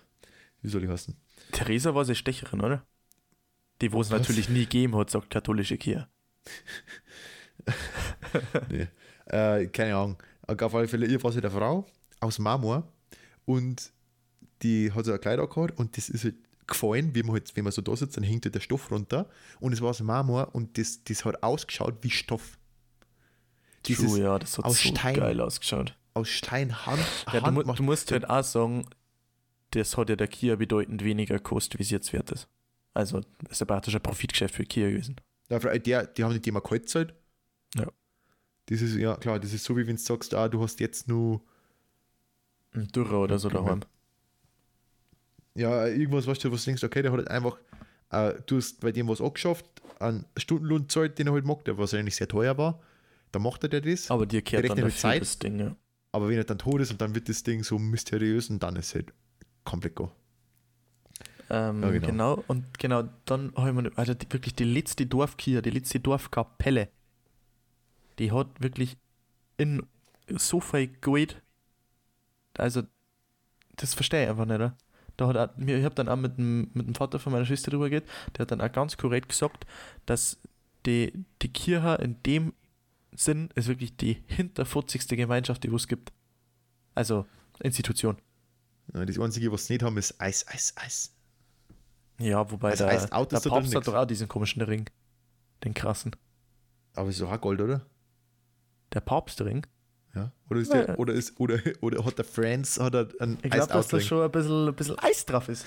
Wie soll ich heißen? Theresa war sie Stecherin, oder? Die, wo es natürlich nie gegeben hat, sagt katholische Kirche. nee. äh, keine Ahnung. Auf alle Fälle, ihr war sie eine Frau aus Marmor und die hat so ein Kleid angehabt und das ist halt gefallen, wie man halt, wenn man so da sitzt, dann hängt halt der Stoff runter und es war aus Marmor und das, das hat ausgeschaut wie Stoff. Dieses True, ja, das hat aus so Stein. geil ausgeschaut. aus Stein Hand, Ja, du, Hand du musst halt auch sagen, das hat ja der Kia bedeutend weniger gekostet, wie es jetzt wert ist. Also, das ist ja praktisch ein Profitgeschäft für Kia gewesen. Ja, für- der, die haben nicht immer kalt gezahlt. Ja. Das ist, ja klar, das ist so, wie wenn du sagst, ah, du hast jetzt nur, Ein Dürrer oder so daheim. Ja, irgendwas, weißt du, was du denkst, okay, der hat halt einfach, äh, du hast bei dem was angeschafft, einen Stundenlohn zahlt, den er halt mag, der wahrscheinlich sehr teuer war, dann macht er das. Aber dir kehrt dann dafür Zeit. das Ding, ja. Aber wenn er dann tot ist und dann wird das Ding so mysteriös und dann ist es halt komplett go. Ähm, Ja, genau. genau. Und genau, dann haben wir also die, wirklich die letzte Dorfkirche, die letzte Dorfkapelle. Die hat wirklich in so viel Geld. Also, das verstehe ich einfach nicht. Oder? Da hat auch, mir- ich habe dann auch mit dem, mit dem Vater von meiner Schwester drüber geredet, der hat dann auch ganz korrekt gesagt, dass die, die Kirche in dem Sinn ist wirklich die hinterfutzigste Gemeinschaft, die es gibt. Also, Institution. Ja, Das Einzige, was sie nicht haben, ist Eis, Eis, Eis. Ja, wobei Also der, Autos der Papst hat doch auch diesen komischen Ring. Den krassen. Aber ist doch auch Gold, oder? Der Papstring? Ja. Oder ist der, oder ist, oder, oder hat der Franz, hat er einen Ich glaube, dass da schon ein bisschen, ein bisschen Eis drauf ist.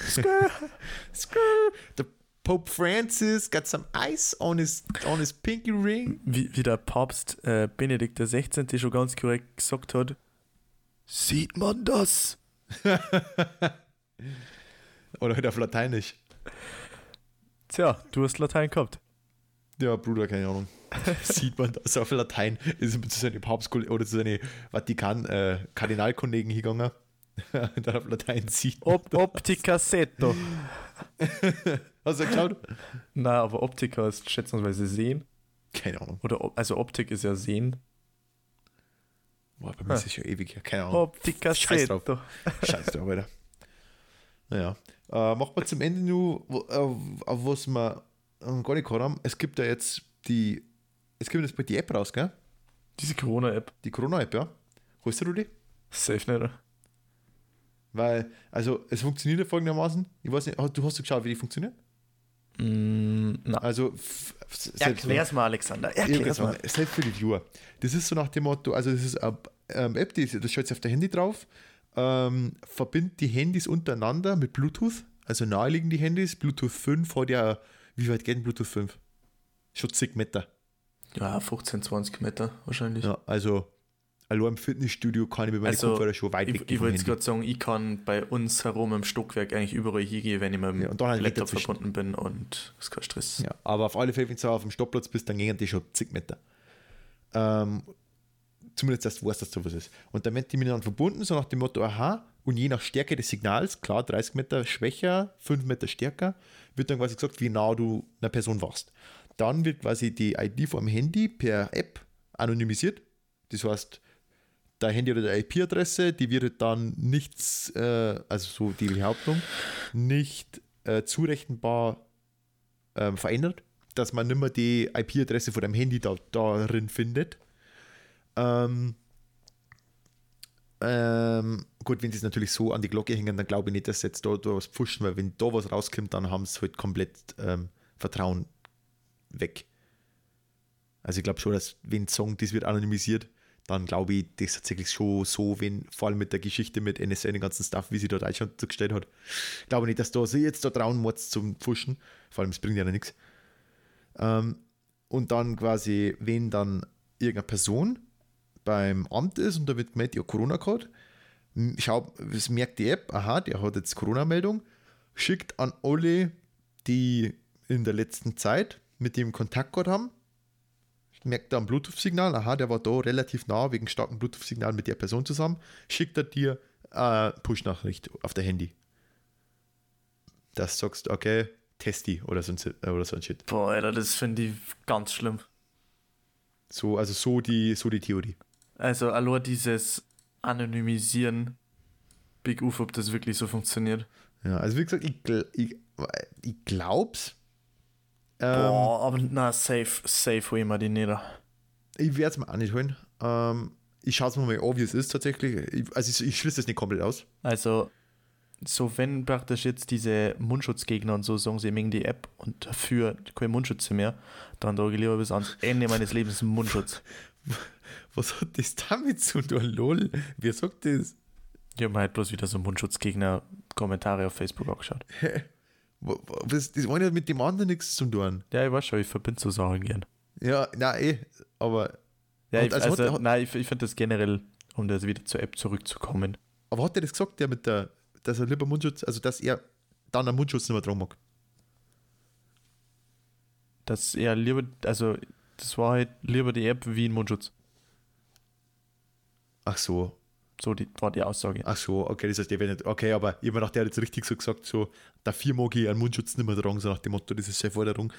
Der Pope Francis got some ice on his, on his pinky ring. wie, wie der Papst äh, Benedikt XVI. schon ganz korrekt gesagt hat. Sieht man das? Oder halt auf Lateinisch. Tja, du hast Latein gehabt. Ja, Bruder, keine Ahnung. Sieht man das auf Latein? Ist zu seinen Papstkollegen oder zu seinen Vatikan-Kardinalkollegen hingegangen. Und dann auf Latein sieht man. Ob Optica Seto. Hast du geschaut? Nein, aber Optica ist schätzungsweise sehen. Keine Ahnung. Oder Op- also Optik ist ja sehen. Boah, bei mir ist es schon ewig her. Keine Ahnung. Optica Scheiß drauf. Seto. Scheiß drauf, Alter. Naja. Äh, machen wir zum Ende nur, wo, äh, auf was wir äh, gar nicht gehört haben. Es gibt ja jetzt die. Es gibt jetzt bald die App raus, gell? Diese Corona-App. Die Corona-App, ja. Holst du die? Safe nicht, oder? Weil, also, es funktioniert ja folgendermaßen. Ich weiß nicht, du hast du geschaut, wie die funktioniert? Mm, na. Also, Erklär's mal, Alexander. Erklär's mal. Selbst für die Viewer. Das ist so nach dem Motto, also das ist eine ähm, App, die, das schaut sich auf der Handy drauf, ähm, verbindet die Handys untereinander mit Bluetooth, also naheliegend die Handys. Bluetooth 5 hat ja, wie weit geht denn Bluetooth 5? Schon zig Meter. Ja, 15, 20 Meter wahrscheinlich. Ja, also allein im Fitnessstudio kann ich mit meinen Also, Kopfhörer schon weit Ich, ich wollte gerade sagen, ich kann bei uns herum im Stockwerk eigentlich überall hingehen, wenn ich mit dem Ja, und dann halt Laptop verbunden bin und es ist kein Stress. Ja, aber auf alle Fälle, wenn du auf dem Stoppplatz bist, dann gehen die schon zig Meter. Ähm, zumindest das weißt, dass sowas ist. Und dann werden die miteinander verbunden, so nach dem Motto, aha, und je nach Stärke des Signals, klar, 30 Meter schwächer, 5 Meter stärker, wird dann quasi gesagt, wie nah du einer Person warst. Dann wird quasi die ID vom Handy per App anonymisiert. Das heißt, dein Handy oder die IP-Adresse, die wird dann nichts, äh, also so die Behauptung, nicht äh, zurechenbar ähm, verändert, dass man nicht mehr die IP-Adresse von deinem Handy da, darin findet. Ähm, ähm, gut, wenn sie es natürlich so an die Glocke hängen, dann glaube ich nicht, dass sie jetzt da, da was pushen, weil wenn da was rauskommt, dann haben sie halt komplett ähm, Vertrauen weg. Also ich glaube schon, dass wenn sagen, das wird anonymisiert, dann glaube ich, das ist tatsächlich schon so, wenn, vor allem mit der Geschichte mit NSA, den ganzen Stuff, wie sie da Deutschland zugestellt hat, glaube ich nicht, dass da sie jetzt da trauen muss zum Pfuschen. Vor allem, es bringt ja nichts. Ähm, und dann quasi, wenn dann irgendeine Person beim Amt ist und da wird gemeldet, ja, Corona gehabt, m- schau, es merkt die App, aha, der hat jetzt Corona-Meldung, schickt an alle, die in der letzten Zeit mit dem Kontakt gehabt haben, merkt er ein Bluetooth-Signal, aha, der war da relativ nah wegen starkem Bluetooth-Signal mit der Person zusammen, schickt er dir eine Push-Nachricht auf der Handy. Das sagst, okay, testi oder so, ein- oder so ein Shit. Boah, Alter, das finde ich ganz schlimm. So, also so die, so die Theorie. Also, allein dieses Anonymisieren, Big Uf, ob das wirklich so funktioniert. Ja, also wie gesagt, ich, ich, ich glaub's. Ähm, Boah, aber na, safe, safe hol ich mir die nieder. Ich werde es mir auch nicht holen. Ähm, ich schaue es mir mal an, wie es ist tatsächlich. Ich, also ich, ich schließe es nicht komplett aus. Also, so wenn praktisch jetzt diese Mundschutzgegner und so sagen, sie mögen die App und dafür keine Mundschutze mehr, dann trage ich lieber bis ans Ende meines Lebens einen Mundschutz. Was hat das damit zu tun, lol? Wer sagt das? Ich habe mir halt bloß wieder so Mundschutzgegner-Kommentare auf Facebook angeschaut. Wa- wa- Was, das eine hat mit dem anderen nichts zu tun. Ja, ich weiß schon, ich verbinde so Sachen gern. Ja, nein, eh, aber, Ja, ich, also also, hat- nein, ich, ich finde das generell, um das wieder zur App zurückzukommen. aber hat er das gesagt, der mit der, dass er lieber Mundschutz, also dass er dann einen Mundschutz nicht mehr tragen mag? Dass er lieber, also, das war halt lieber die App wie ein Mundschutz. Ach so, So die, war die Aussage. ach so, okay, das heißt, wäre nicht, okay, aber ich habe gedacht, der hat jetzt richtig so gesagt, so, dafür mag ich einen Mundschutz nicht mehr tragen, so nach dem Motto, das ist seine Forderung.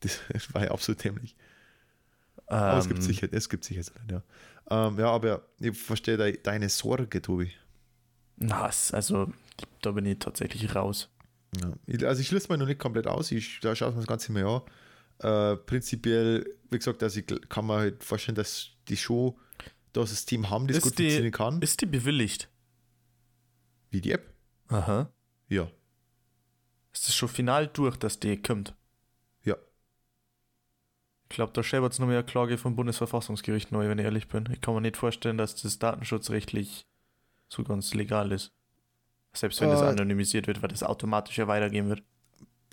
Das war ja absolut dämlich. Aber es gibt Ähm, sicher, es gibt sicher, ja. Ähm, ja, aber ich verstehe de, deine Sorge, Tobi. Na, also, da bin ich tatsächlich raus. Ja. Ich- Also ich schließe mal noch nicht komplett aus, ich, da schaue ich mir das Ganze mal an. Äh, prinzipiell, wie gesagt, also ich kann mir halt vorstellen, dass die Show das System haben, das Ist gut die- funktionieren kann. Ist die bewilligt? Wie die App? Aha. Ja. Ist das schon final durch, dass die kommt? Ja. Ich glaube, da schäbert es noch mehr Klage vom Bundesverfassungsgericht neu, wenn ich ehrlich bin. Ich kann mir nicht vorstellen, dass das datenschutzrechtlich so ganz legal ist. Selbst wenn das Äh, anonymisiert wird, weil das automatisch ja weitergehen wird.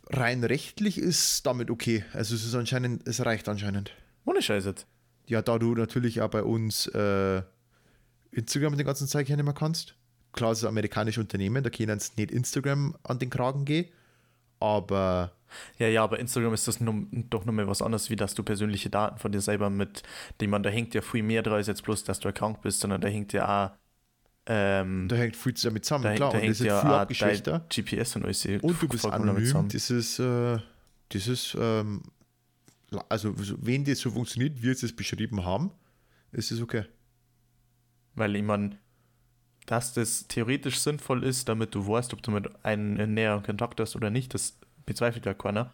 Rein rechtlich ist damit okay. Also es ist anscheinend, es reicht anscheinend. Ohne Scheiß jetzt. Ja, da du natürlich auch bei uns äh, Instagram mit den ganzen Zeug her nicht mehr kannst. Klar, es ist ein amerikanisches Unternehmen, da können es nicht Instagram an den Kragen gehen. Aber Ja, ja, aber Instagram ist das nun, doch nochmal was anderes, wie dass du persönliche Daten von dir selber mit, die man, da hängt ja viel mehr dran, als jetzt bloß, dass du erkrankt bist, sondern da hängt ja auch, ähm, da hängt viel damit zusammen, da, klar. da und hängt das ist ja viel abgeschwächter. dein GPS und alles. Und du bist anonym. Das ist, äh, das ist, ähm, also so- wenn das so funktioniert, wie sie es beschrieben haben, ist es okay. Weil ich meine, dass das theoretisch sinnvoll ist, damit du weißt, ob du mit einem in näheren Kontakt hast oder nicht, das bezweifelt ja keiner.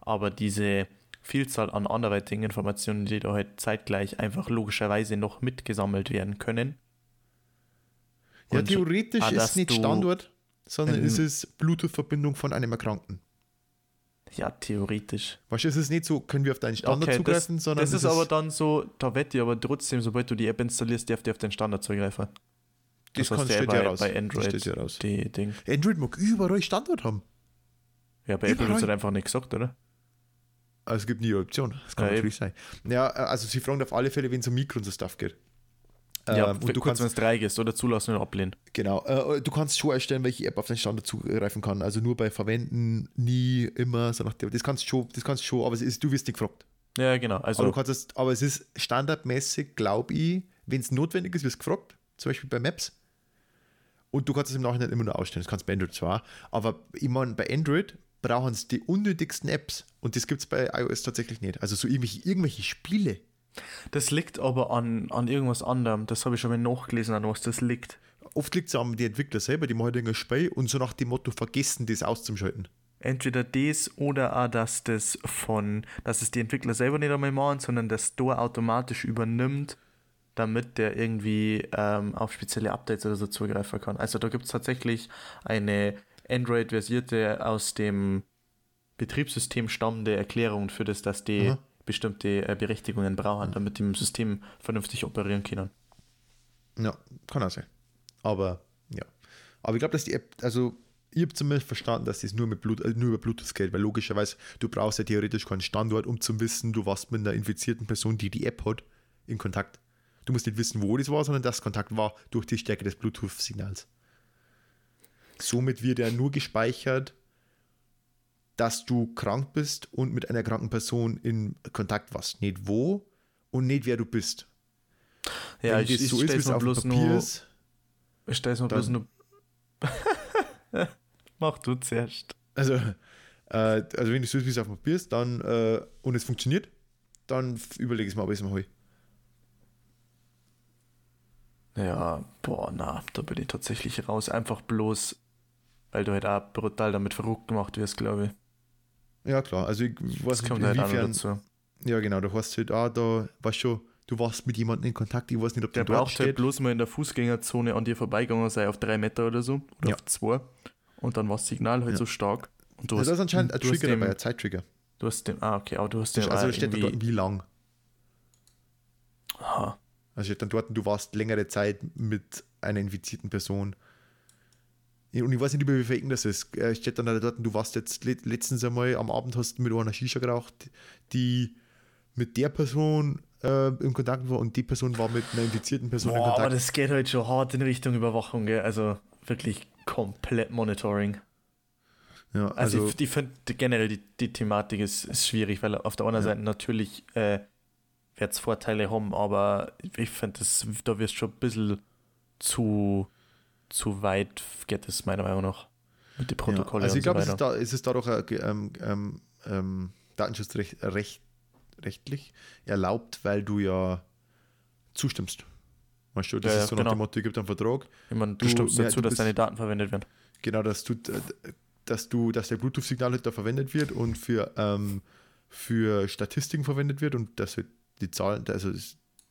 Aber diese Vielzahl an anderweitigen Informationen, die da halt zeitgleich einfach logischerweise noch mitgesammelt werden können. Ja, theoretisch ist es nicht Standort, sondern Ähm, es ist Bluetooth-Verbindung von einem Erkrankten. Ja, theoretisch. Weißt du, es ist nicht so, können wir auf deinen Standard Okay, zugreifen, das, sondern das ist aber dann so, da wette ich aber trotzdem, sobald du die App installierst, darf die auf den Standard zugreifen. das das kannst du ja bei- raus. bei Das Android. steht ja raus. Die Ding. Android mag überall Standort haben. Ja, bei Apple wird Überall. halt einfach nicht gesagt, oder? Also es gibt nie eine Option. Das kann Ja, natürlich sein. Ja, also sie fragen auf alle Fälle, wenn es um Mikro und so Stuff geht. Ja, Ähm, und du kannst, wenn es drei ist oder zulassen oder ablehnen. genau, äh, du kannst schon erstellen, welche App auf den Standard zugreifen kann. Also nur bei Verwenden, nie, immer, so nach dem. Das kannst du schon, das kannst schon, aber es ist, du wirst nicht gefragt. Ja, genau. Also, aber, du kannst es, aber es ist standardmäßig, glaube ich, wenn es notwendig ist, wirst du gefragt. Zum Beispiel bei Maps. Und du kannst es im Nachhinein immer nur ausstellen. Das kannst du bei Android zwar. Aber ich meine, bei Android brauchen sie die unnötigsten Apps. Und das gibt es bei iOS tatsächlich nicht. Also so irgendwelche, irgendwelche Spiele. Das liegt aber an, an irgendwas anderem. Das habe ich schon mal nachgelesen, an was das liegt. Oft liegt es an die Entwickler selber, die machen ein Spiel und so nach dem Motto vergessen, das auszuschalten. Entweder das oder auch, dass das von, dass es die Entwickler selber nicht einmal machen, sondern das Store automatisch übernimmt, damit der irgendwie ähm, auf spezielle Updates oder so zugreifen kann. Also da gibt es tatsächlich eine Android-versierte aus dem Betriebssystem stammende Erklärung für das, dass die Aha. Bestimmte äh, Berechtigungen brauchen, damit die im System vernünftig operieren können. Ja, kann auch sein. Aber ja. Aber ich glaube, dass die App, also ich habe zumindest verstanden, dass das nur, mit Blut, äh, nur über Bluetooth geht, weil logischerweise du brauchst ja theoretisch keinen Standort, um zu wissen, du warst mit einer infizierten Person, die die App hat, in Kontakt. Du musst nicht wissen, wo das war, sondern das Kontakt war durch die Stärke des Bluetooth-Signals. Somit wird ja nur gespeichert, dass du krank bist und mit einer kranken Person in Kontakt warst. Nicht wo und nicht wer du bist. Ja, Wenn ich, das ich so ist, es mir auf bloß Papier nur, ist, ich stell's mir bloß nur. Mach du zuerst. Also, äh, also wenn ich so ist, wie es auf dem Papier ist, dann äh, und es funktioniert, dann überlege ich es mir, ob ich es mal hole. Ja, boah, na, da bin ich tatsächlich raus. Einfach bloß, weil du halt auch brutal damit verrückt gemacht wirst, glaube ich. Ja, klar. Also ich weiß Das nicht, halt inwiefern. dazu. Ja, genau. Du hast halt auch da, weißt schon, du warst mit jemandem in Kontakt. Ich weiß nicht, ob Der der braucht halt bloß mal in der Fußgängerzone an dir vorbeigegangen sein, auf drei Meter oder so, oder Ja. auf zwei. Und dann war das Signal halt Ja. so stark. Und du Also hast, das ist anscheinend ein Trigger dem, dabei, ein Zeittrigger. Du hast dem, ah, okay, aber du hast dem Also auch steht da dort, wie lang. aha, Also steht dann dort, du warst längere Zeit mit einer infizierten Person. Und ich weiß nicht, über wie viel das ist. Äh, Steht dann dort, du warst jetzt le- letztens einmal am Abend, hast mit einer Shisha geraucht, die mit der Person äh, in Kontakt war und die Person war mit einer infizierten Person in Boah, aber Kontakt. das geht halt schon hart in Richtung Überwachung, gell? Also wirklich komplett Monitoring. Ja, Also, also, ich, ich finde generell die, die Thematik ist, ist schwierig, weil auf der anderen Ja. Seite natürlich äh, wird es Vorteile haben, aber ich finde, da wirst du schon ein bisschen zu, zu weit, geht es meiner Meinung nach. Mit den ja, Protokollen also ich und so glaube, es da, es ist dadurch äh, ähm, ähm, ähm, datenschutzrechtlich recht, rechtlich erlaubt, weil du ja zustimmst. Weißt du, das Ja, ja, ist so nach genau. dem Motto, es gibt einen Vertrag, ich meine, du du- stimmst ja, dazu, du dass deine Daten verwendet werden. genau, dass du, dass du, dass der Bluetooth-Signal da verwendet wird und für, ähm, für Statistiken verwendet wird und dass halt die Zahlen, also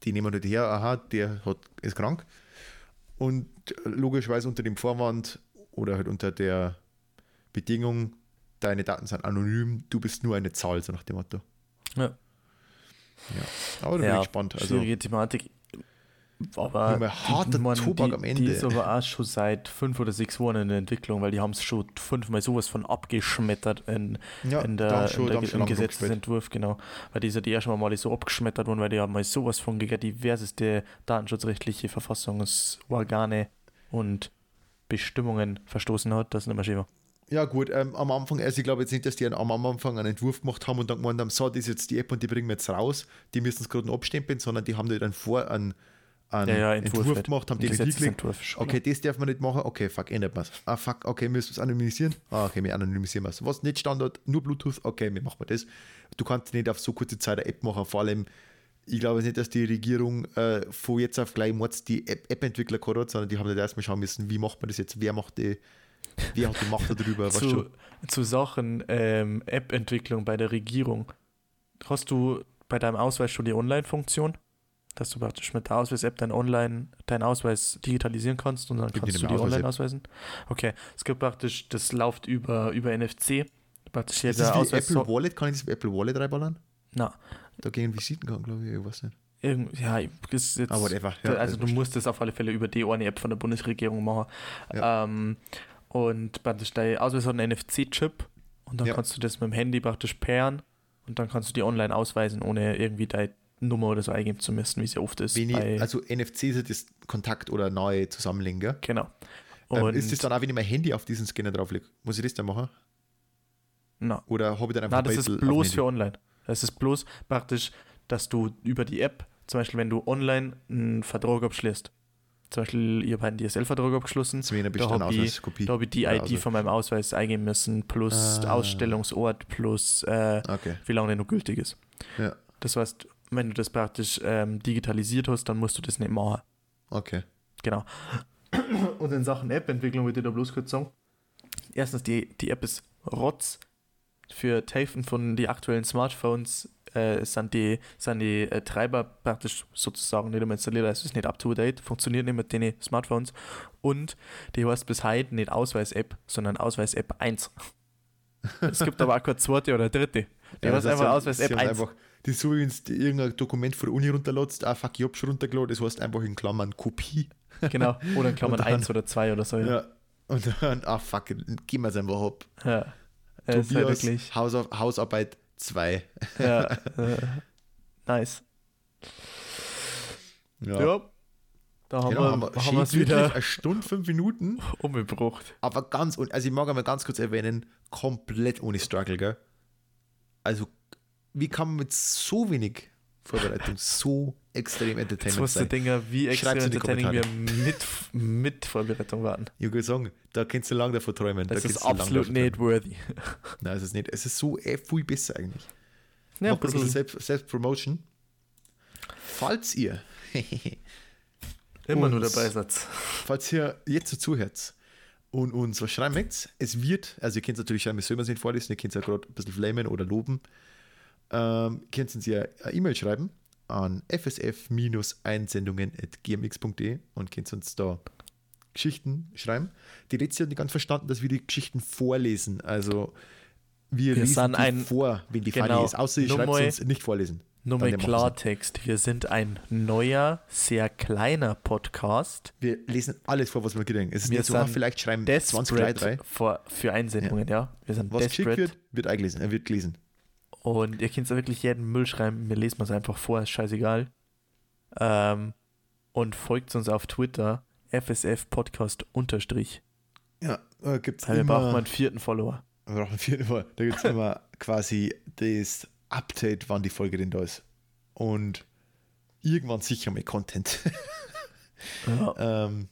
die nehmen halt her, aha, der hat, ist krank. Und logischerweise unter dem Vorwand oder halt unter der Bedingung, deine Daten sind anonym, du bist nur eine Zahl, so nach dem Motto. Ja. Ja. Aber da bin Ja, ich gespannt. Also, Schwierige Thematik. Aber Junge, harter man, Tobak die, am Die Ende. ist aber auch schon seit fünf oder sechs Wochen in der Entwicklung, weil die haben es schon fünfmal sowas von abgeschmettert in, ja, in der, schon, in der schon im. Gesetzesentwurf, genau. Weil die ist ja die erste Mal so abgeschmettert worden, weil die haben mal sowas von gegen diverseste datenschutzrechtliche Verfassungsorgane und Bestimmungen verstoßen hat, das ist nicht mehr schön. Ja, gut, ähm, am Anfang, also ich glaube jetzt nicht, dass die einen- am Anfang einen Entwurf gemacht haben und dann gemeint haben, so, das ist jetzt die App und die bringen wir jetzt raus, die müssen es gerade abstempeln, sondern die haben da dann vor einen, einen Ja, ja, Entwurf, Entwurf, gemacht, haben den geklickt. Okay, das darf man nicht machen. Okay, fuck, ändert man es. Ah, fuck, okay, müssen wir es anonymisieren. Ah, okay, wir anonymisieren es. Was nicht Standard, nur Bluetooth, okay, wir machen das. Du kannst nicht auf so kurze Zeit eine App machen, vor allem, ich glaube nicht, dass die Regierung äh, von jetzt auf gleich Mords die App- App-Entwickler gehabt hat, sondern die haben nicht erstmal schauen müssen, wie macht man das jetzt, wer macht die, wer hat die Macht darüber, zu, du? zu Sachen ähm, App-Entwicklung bei der Regierung. Hast du bei deinem Ausweis schon die Online-Funktion? Dass du praktisch mit der Ausweis-App deinen Online, deinen Ausweis digitalisieren kannst und dann kannst du die online ausweisen? Okay, es gibt praktisch, das läuft über, über NFC. Praktisch Ist jeder das wie Ausweis. Apple Wallet? Kann ich das Apple Wallet reinballern? na, Da gehen Visitenkarten, glaube ich, weiß nicht. irgend, ja, ist jetzt. Aber whatever. Ja, also ist du musst das auf alle Fälle über die eine App von der Bundesregierung machen. Ja. Ähm, und praktisch dein Ausweis hat einen NFC-Chip und dann Ja. kannst du das mit dem Handy praktisch pairen und dann kannst du die online ausweisen, ohne irgendwie deine Nummer oder so eingeben zu müssen, wie es ja oft ist. Ich, also NFC ist das Kontakt oder neue Zusammenlegen, gell? genau. Ähm, Und ist das dann auch, wenn ich mein Handy auf diesen Scanner drauflege? Muss ich das dann machen? na, Oder habe ich dann einfach na, das ist bloß für online. Das ist bloß praktisch, dass du über die App, zum Beispiel wenn du online einen Vertrag abschließt, zum Beispiel ich habe einen DSL-Vertrag abgeschlossen, Da bestimmten hab ich-. Da habe ich die ID also- von meinem Ausweis eingeben müssen, plus Ah. Ausstellungsort, plus äh, Okay, wie lange der noch gültig ist. ja, Das heißt, wenn du das praktisch ähm, digitalisiert hast, dann musst du das nicht machen. okay. Genau. Und in Sachen App-Entwicklung würde ich da bloß kurz sagen. Erstens, die, die App ist Rotz. Für Hälfte von den aktuellen Smartphones äh, sind die, sind die äh, Treiber praktisch sozusagen nicht einmal installiert, also ist nicht up to date, funktioniert nicht mit den Smartphones. Und die heißt bis heute nicht Ausweis-App, sondern Ausweis-App 1. es gibt aber auch keine zweite oder dritte. Die Ja, heißt einfach Ausweis-App sie haben 1. Einfach, die so wenn du irgendein Dokument von der Uni runterlädst, ah fuck, ich hab's schon runtergeladen, das heißt einfach in Klammern Kopie. Genau. Oder in Klammern Und dann- 1 oder 2 oder so. Ja. Ja. Und dann, ah fuck, gehen wir es einfach ab. ja. Halt Tobias, wirklich. Hausauf Hausarbeit 2. Ja, äh, nice. Ja. Da haben Genau, wir haben wir, haben wir wieder eine Stunde, fünf Minuten, umgebracht. aber ganz, also ich mag einmal ganz kurz erwähnen, komplett ohne Struggle, gell? Also, wie kann man mit so wenig Vorbereitung so extrem Jetzt Entertainment musst du sein? Dinger, wie extrem entertaining wir mit, mit Vorbereitung warten. Ich würde sagen, da kannst du lange davon träumen. Das da ist du absolut nicht worthy. Nein, es ist nicht. Es ist so eh viel besser eigentlich. Ja, Macht ein bisschen Selbst- Selbstpromotion. Falls ihr, immer nur dabei seid. falls ihr jetzt so zuhört und uns was schreiben möchtet. Es wird, also ihr könnt es natürlich schreiben, wir sollen es nicht vorlesen, ihr könnt es ja gerade ein bisschen flamen oder loben. Ähm, könnt uns ja eine E-Mail schreiben an fsf-einsendungen.gmx.de und könnt uns da Geschichten schreiben. Die letzte hat nicht ganz verstanden, dass wir die Geschichten vorlesen. Also wir, Wir lesen ein- vor, wenn die genau. funny ist. Außer ihr schreibt uns nicht vorlesen. Nur mal. Klartext. Wir sind ein neuer, sehr kleiner Podcast. Wir lesen alles vor, was wir kriegen. Es ist Wir nicht so, ah, vielleicht schreiben 20, 3, 3. Desperate für, Einsendungen, ja. Wir sind Was geschickt desperate. wird, wird eingelesen. Er wird gelesen. Und ihr könnt da wirklich jeden Müll schreiben. Wir lesen es einfach vor, ist scheißegal. Ähm, und folgt uns auf Twitter, FSF Podcast unterstrich. Ja, äh, gibt es Weil wir immer... brauchen einen vierten Follower. Wir brauchen vier Mal. Da gibt es immer quasi das Update, wann die Folge denn da ist. Und irgendwann sicher mal Content. Ja, ähm,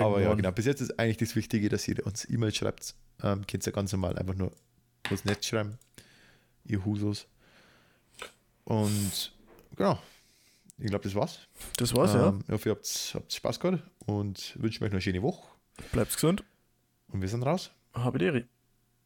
aber ja, genau. Bis jetzt ist eigentlich das Wichtige, dass ihr uns E-Mail schreibt. Ähm, könnt ihr ganz normal einfach nur was nett schreiben. Ihr Husos. Und genau. Ich glaube, das war's. Das war's, ähm, Ich hoffe, ihr habt, habt Spaß gehabt und wünsche euch noch eine schöne Woche. ja. Bleibt gesund. Und wir sind raus. Habe Ehre.